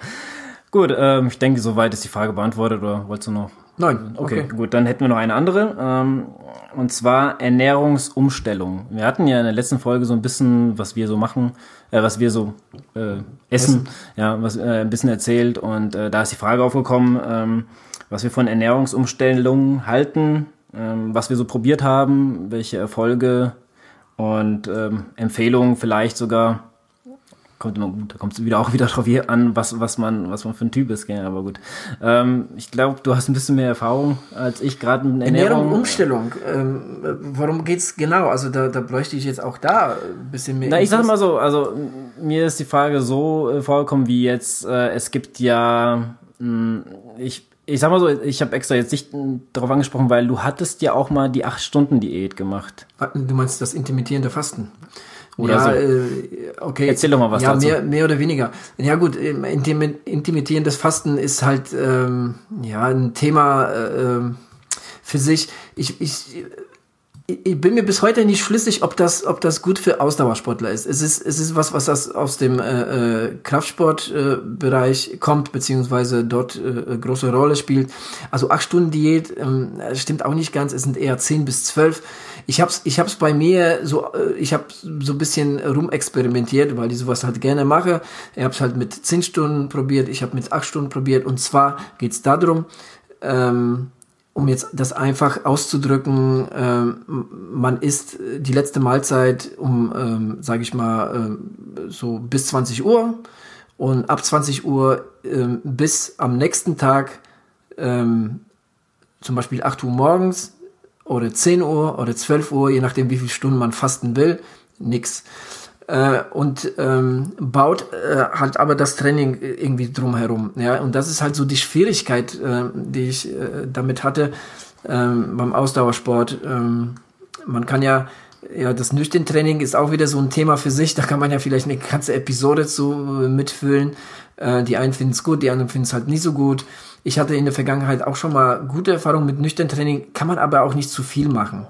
Gut, ähm, ich denke, soweit ist die Frage beantwortet oder wolltest du noch? Nein. Okay, okay, gut, dann hätten wir noch eine andere. Ähm, und zwar Ernährungsumstellung. Wir hatten ja in der letzten Folge so ein bisschen, was wir so machen, äh, was wir so äh, essen, ja, was äh, ein bisschen erzählt. Und äh, da ist die Frage aufgekommen, ähm, was wir von Ernährungsumstellungen halten, ähm, was wir so probiert haben, welche Erfolge und ähm, Empfehlungen vielleicht sogar kommt immer gut, da kommt es wieder auch wieder drauf an, was, was man, was man für ein Typ ist, gell? aber gut. Ähm, ich glaube, du hast ein bisschen mehr Erfahrung als ich gerade in Ernährung. Ernährung, Umstellung. Ähm, worum geht's genau? Also da, da bräuchte ich jetzt auch da ein bisschen mehr. Na, ich sag mal so, also mir ist die Frage so äh, vorgekommen wie jetzt, äh, es gibt ja, mh, ich, ich sag mal so, ich habe extra jetzt nicht darauf angesprochen, weil du hattest ja auch mal die 8-Stunden-Diät gemacht. Du meinst das intermittierende Fasten? Oder ja, so. Äh, okay. Erzähl doch mal was ja, dazu. Mehr, mehr oder weniger. Ja gut, intimitierendes Fasten ist halt ähm, ja ein Thema äh, ähm, für sich. Ich, ich, ich bin mir bis heute nicht schlüssig, ob das, ob das gut für Ausdauersportler ist. Es ist, es ist was, was das aus dem äh, äh Kraftsportbereich äh, kommt, beziehungsweise dort äh, große Rolle spielt. Also acht Stunden Diät äh, stimmt auch nicht ganz. Es sind eher zehn bis zwölf. Ich hab's, ich hab's bei mir so, äh, ich habe so ein bisschen rumexperimentiert, weil ich sowas halt gerne mache. Ich hab's halt mit zehn Stunden probiert, ich habe mit acht Stunden probiert. Und zwar geht's darum, ähm, um jetzt das einfach auszudrücken, ähm, man isst die letzte Mahlzeit um, ähm, sage ich mal, ähm, so bis 20 Uhr und ab 20 Uhr ähm, bis am nächsten Tag, ähm, zum Beispiel 8 Uhr morgens, oder 10 Uhr oder 12 Uhr, je nachdem wie viele Stunden man fasten will, nix. Äh, und ähm, baut äh, halt aber das Training irgendwie drumherum. Ja, und das ist halt so die Schwierigkeit, äh, die ich äh, damit hatte ähm, beim Ausdauersport. Ähm, man kann ja ja, das Nüchtern-Training ist auch wieder so ein Thema für sich. Da kann man ja vielleicht eine ganze Episode zu äh, mitfüllen. Äh, die einen finden es gut, die anderen finden es halt nicht so gut. Ich hatte in der Vergangenheit auch schon mal gute Erfahrungen mit nüchtern Training, kann man aber auch nicht zu viel machen.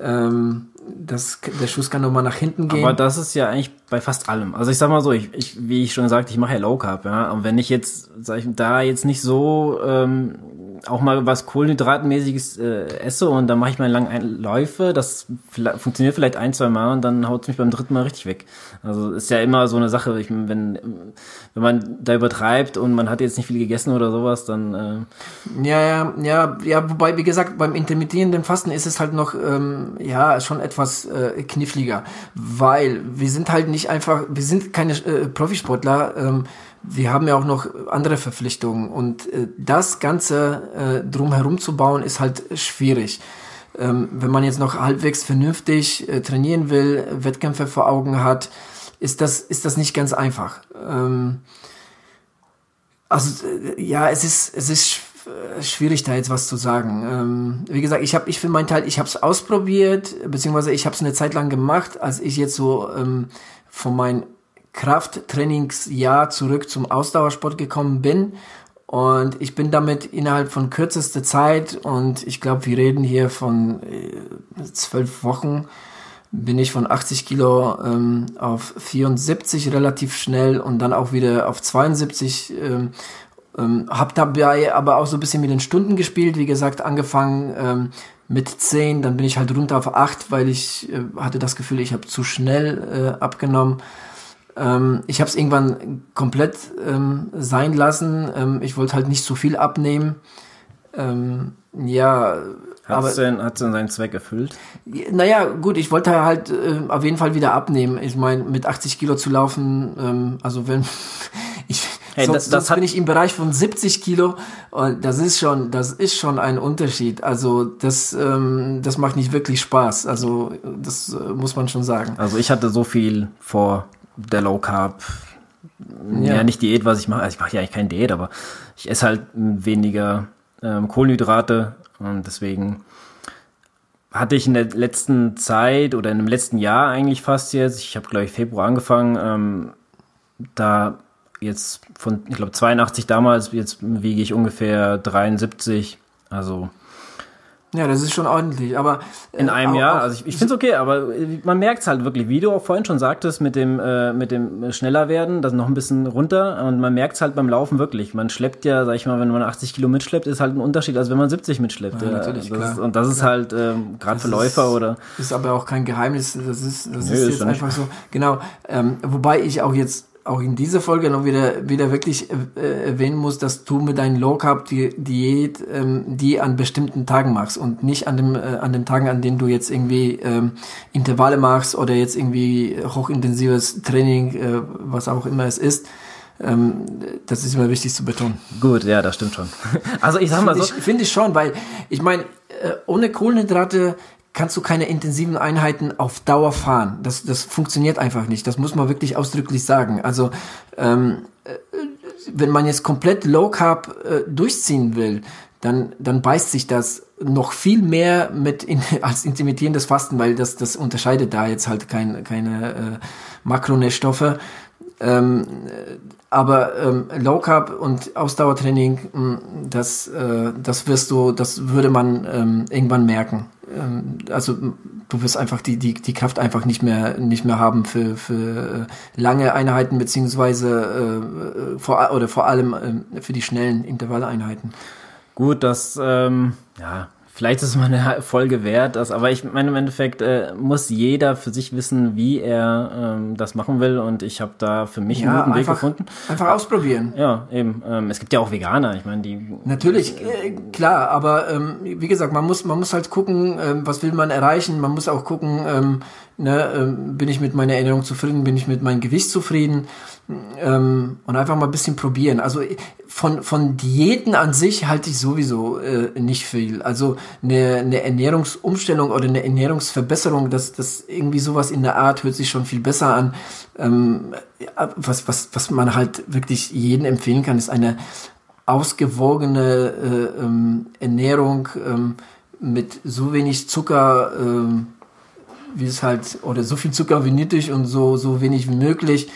Ähm, das, der Schuss kann nochmal nach hinten gehen. Aber das ist ja eigentlich bei fast allem. Also ich sag mal so, ich, ich wie ich schon gesagt, ich mache ja Low Carb, ja. Und wenn ich jetzt, sag ich, da jetzt nicht so ähm, auch mal was Kohlenhydratmäßiges äh, esse und dann mache ich mal lang ein Läufe, das funktioniert vielleicht ein, zwei Mal und dann haut es mich beim dritten Mal richtig weg. Also ist ja immer so eine Sache, ich, wenn, wenn man da übertreibt und man hat jetzt nicht viel gegessen oder sowas, dann äh Ja, ja, ja, ja, wobei, wie gesagt, beim intermittierenden Fasten ist es halt noch ähm, ja schon etwas äh, kniffliger, weil wir sind halt nicht einfach, wir sind keine äh, Profisportler, ähm, wir haben ja auch noch andere Verpflichtungen und äh, das Ganze äh, drumherum zu bauen ist halt schwierig. Ähm, wenn man jetzt noch halbwegs vernünftig äh, trainieren will, Wettkämpfe vor Augen hat, ist das, ist das nicht ganz einfach. Ähm, also äh, ja, es ist, es ist äh, schwierig da jetzt was zu sagen. Ähm, wie gesagt, ich habe, ich für meinen Teil, ich habe es ausprobiert, beziehungsweise ich habe es eine Zeit lang gemacht, als ich jetzt so ähm, von meinen Krafttrainingsjahr zurück zum Ausdauersport gekommen bin. Und ich bin damit innerhalb von kürzester Zeit und ich glaube, wir reden hier von äh, zwölf Wochen, bin ich von 80 Kilo ähm, auf 74 relativ schnell und dann auch wieder auf 72. Ähm, ähm, hab dabei aber auch so ein bisschen mit den Stunden gespielt, wie gesagt, angefangen ähm, mit 10, dann bin ich halt runter auf 8, weil ich äh, hatte das Gefühl, ich habe zu schnell äh, abgenommen. Ähm, ich habe es irgendwann komplett ähm, sein lassen. Ähm, ich wollte halt nicht so viel abnehmen. Ähm, ja, hat aber denn, hat's denn seinen Zweck erfüllt? Naja, gut, ich wollte halt äh, auf jeden Fall wieder abnehmen. Ich meine, mit 80 Kilo zu laufen, ähm, also wenn hey, sonst, das, das sonst bin ich im Bereich von 70 Kilo und das ist schon, das ist schon ein Unterschied. Also das, ähm, das macht nicht wirklich Spaß. Also das äh, muss man schon sagen. Also ich hatte so viel vor der Low Carb, ja, ja nicht Diät, was ich mache. Also ich mache ja eigentlich keine Diät, aber ich esse halt weniger ähm, Kohlenhydrate und deswegen hatte ich in der letzten Zeit oder in dem letzten Jahr eigentlich fast jetzt, ich habe glaube ich Februar angefangen, ähm, da jetzt von, ich glaube 82 damals, jetzt wiege ich ungefähr 73, also ja, das ist schon ordentlich, aber äh, in einem auch, Jahr, also ich, ich finde es okay, aber man merkt es halt wirklich, wie du auch vorhin schon sagtest, mit dem äh, mit dem schneller werden, das noch ein bisschen runter und man merkt es halt beim Laufen wirklich. Man schleppt ja, sag ich mal, wenn man 80 Kilo mitschleppt, ist halt ein Unterschied, als wenn man 70 mitschleppt. Ja, ja natürlich, das klar. Ist, und das ist halt äh, gerade für Läufer ist, oder ist aber auch kein Geheimnis, das ist das Nö, ist jetzt einfach so. Genau, ähm, wobei ich auch jetzt auch in dieser Folge noch wieder, wieder wirklich äh, erwähnen muss, dass du mit deinen Low Carb Diät ähm, die an bestimmten Tagen machst und nicht an dem äh, an den Tagen, an denen du jetzt irgendwie ähm, Intervalle machst oder jetzt irgendwie hochintensives Training, äh, was auch immer es ist. Ähm, das ist immer wichtig zu betonen. Gut, ja, das stimmt schon. Also ich sag mal so, finde ich schon, weil ich meine, äh, ohne Kohlenhydrate kannst du keine intensiven Einheiten auf Dauer fahren. Das, das funktioniert einfach nicht. Das muss man wirklich ausdrücklich sagen. Also ähm, äh, wenn man jetzt komplett Low Carb äh, durchziehen will, dann, dann beißt sich das noch viel mehr mit in, als intimidierendes Fasten, weil das, das unterscheidet da jetzt halt kein, keine äh, Makronährstoffe. Ähm, aber ähm, Low Carb und Ausdauertraining, mh, das, äh, das wirst du, das würde man ähm, irgendwann merken. Ähm, also du wirst einfach die, die, die Kraft einfach nicht mehr, nicht mehr haben für, für äh, lange Einheiten, beziehungsweise äh, vor, oder vor allem äh, für die schnellen Intervalleinheiten. Gut, das, ähm, ja, Vielleicht ist es mal eine Folge wert, das, aber ich meine im Endeffekt äh, muss jeder für sich wissen, wie er ähm, das machen will und ich habe da für mich ja, einen guten einfach, Weg gefunden. Einfach ausprobieren. Ja, eben. Ähm, es gibt ja auch Veganer, ich meine die. Natürlich, äh, klar, aber ähm, wie gesagt, man muss man muss halt gucken, ähm, was will man erreichen. Man muss auch gucken, ähm, ne, ähm, bin ich mit meiner Ernährung zufrieden, bin ich mit meinem Gewicht zufrieden ähm, und einfach mal ein bisschen probieren. Also von, von Diäten an sich halte ich sowieso äh, nicht viel. Also eine, eine Ernährungsumstellung oder eine Ernährungsverbesserung, das, das irgendwie sowas in der Art hört sich schon viel besser an. Ähm, was, was, was man halt wirklich jedem empfehlen kann, ist eine ausgewogene äh, ähm, Ernährung ähm, mit so wenig Zucker, ähm, wie es halt, oder so viel Zucker wie nötig und so, so wenig wie möglich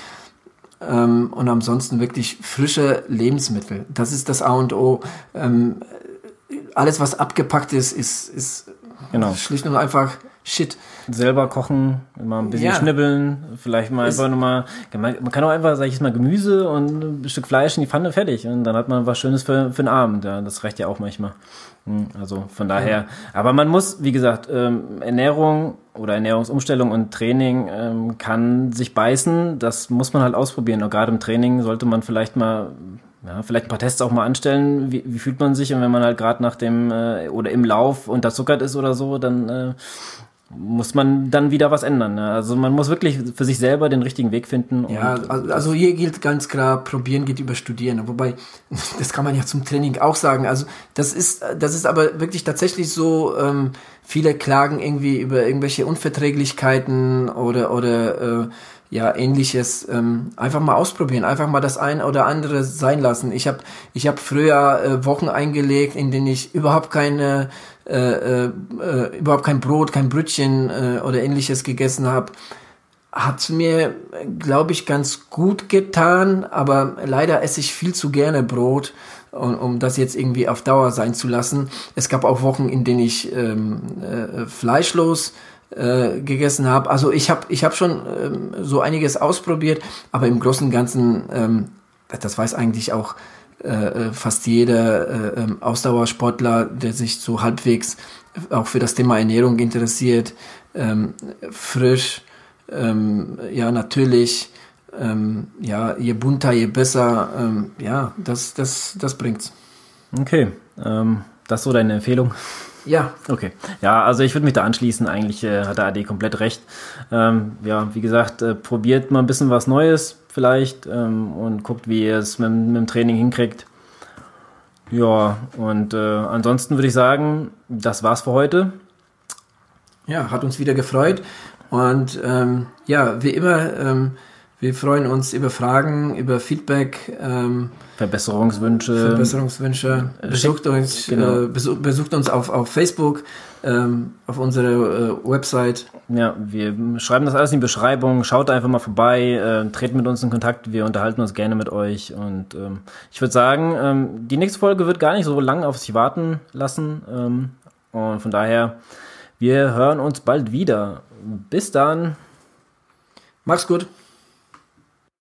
ähm, und ansonsten wirklich frische Lebensmittel. Das ist das A und O. Ähm, alles, was abgepackt ist, ist, ist genau. schlicht und einfach Shit. Selber kochen, mal ein bisschen ja. schnibbeln, vielleicht mal ist einfach nur mal, man kann auch einfach, sag ich jetzt mal, Gemüse und ein Stück Fleisch in die Pfanne fertig und dann hat man was Schönes für, für den Abend. Ja, das reicht ja auch manchmal. Hm, also von daher, aber man muss, wie gesagt, ähm, Ernährung oder Ernährungsumstellung und Training ähm, kann sich beißen. Das muss man halt ausprobieren. Und gerade im Training sollte man vielleicht mal, ja, vielleicht ein paar Tests auch mal anstellen. Wie, wie fühlt man sich? Und wenn man halt gerade nach dem äh, oder im Lauf unterzuckert ist oder so, dann äh, muss man dann wieder was ändern. Ne? Also man muss wirklich für sich selber den richtigen Weg finden. ja, also, hier gilt ganz klar, probieren geht über studieren. Wobei, das kann man ja zum Training auch sagen. Also das ist, das ist aber wirklich tatsächlich so, ähm, viele klagen irgendwie über irgendwelche Unverträglichkeiten oder, oder äh, ja ähnliches ähm, einfach mal ausprobieren, einfach mal das ein oder andere sein lassen. Ich habe ich hab früher äh, Wochen eingelegt, in denen ich überhaupt keine äh, äh, äh, überhaupt kein Brot, kein Brötchen äh, oder ähnliches gegessen habe, hat mir, glaube ich, ganz gut getan, aber leider esse ich viel zu gerne Brot um, um das jetzt irgendwie auf Dauer sein zu lassen. Es gab auch Wochen, in denen ich ähm, äh, fleischlos äh, gegessen habe. Also ich habe ich hab schon ähm, so einiges ausprobiert, aber im Großen und Ganzen, ähm, das weiß eigentlich auch äh, äh fast jeder äh, ähm, Ausdauersportler, der sich so halbwegs auch für das Thema Ernährung interessiert, ähm, frisch, ähm, ja natürlich, ähm, ja je bunter, je besser, ähm, ja das das das bringt's. Okay, ähm, das so deine Empfehlung. Ja. Okay. Ja, also ich würde mich da anschließen. Eigentlich äh, hat der AD komplett recht. Ähm, ja, wie gesagt, äh, probiert mal ein bisschen was Neues vielleicht ähm, und guckt, wie ihr es mit, mit, dem Training hinkriegt. Ja, und äh, ansonsten würde ich sagen, das war's für heute. Ja, hat uns wieder gefreut. Und ähm, ja, wie immer, ähm, wir freuen uns über Fragen, über Feedback. Ähm, Verbesserungswünsche. Verbesserungswünsche. Besucht uns, genau. äh, besucht, besucht uns auf, auf Facebook, ähm, auf unserer äh, Website. Ja, wir schreiben das alles in die Beschreibung. Schaut einfach mal vorbei, äh, treten mit uns in Kontakt. Wir unterhalten uns gerne mit euch. Und ähm, ich würde sagen, ähm, die nächste Folge wird gar nicht so lange auf sich warten lassen. Ähm, und von daher, wir hören uns bald wieder. Bis dann. Mach's gut.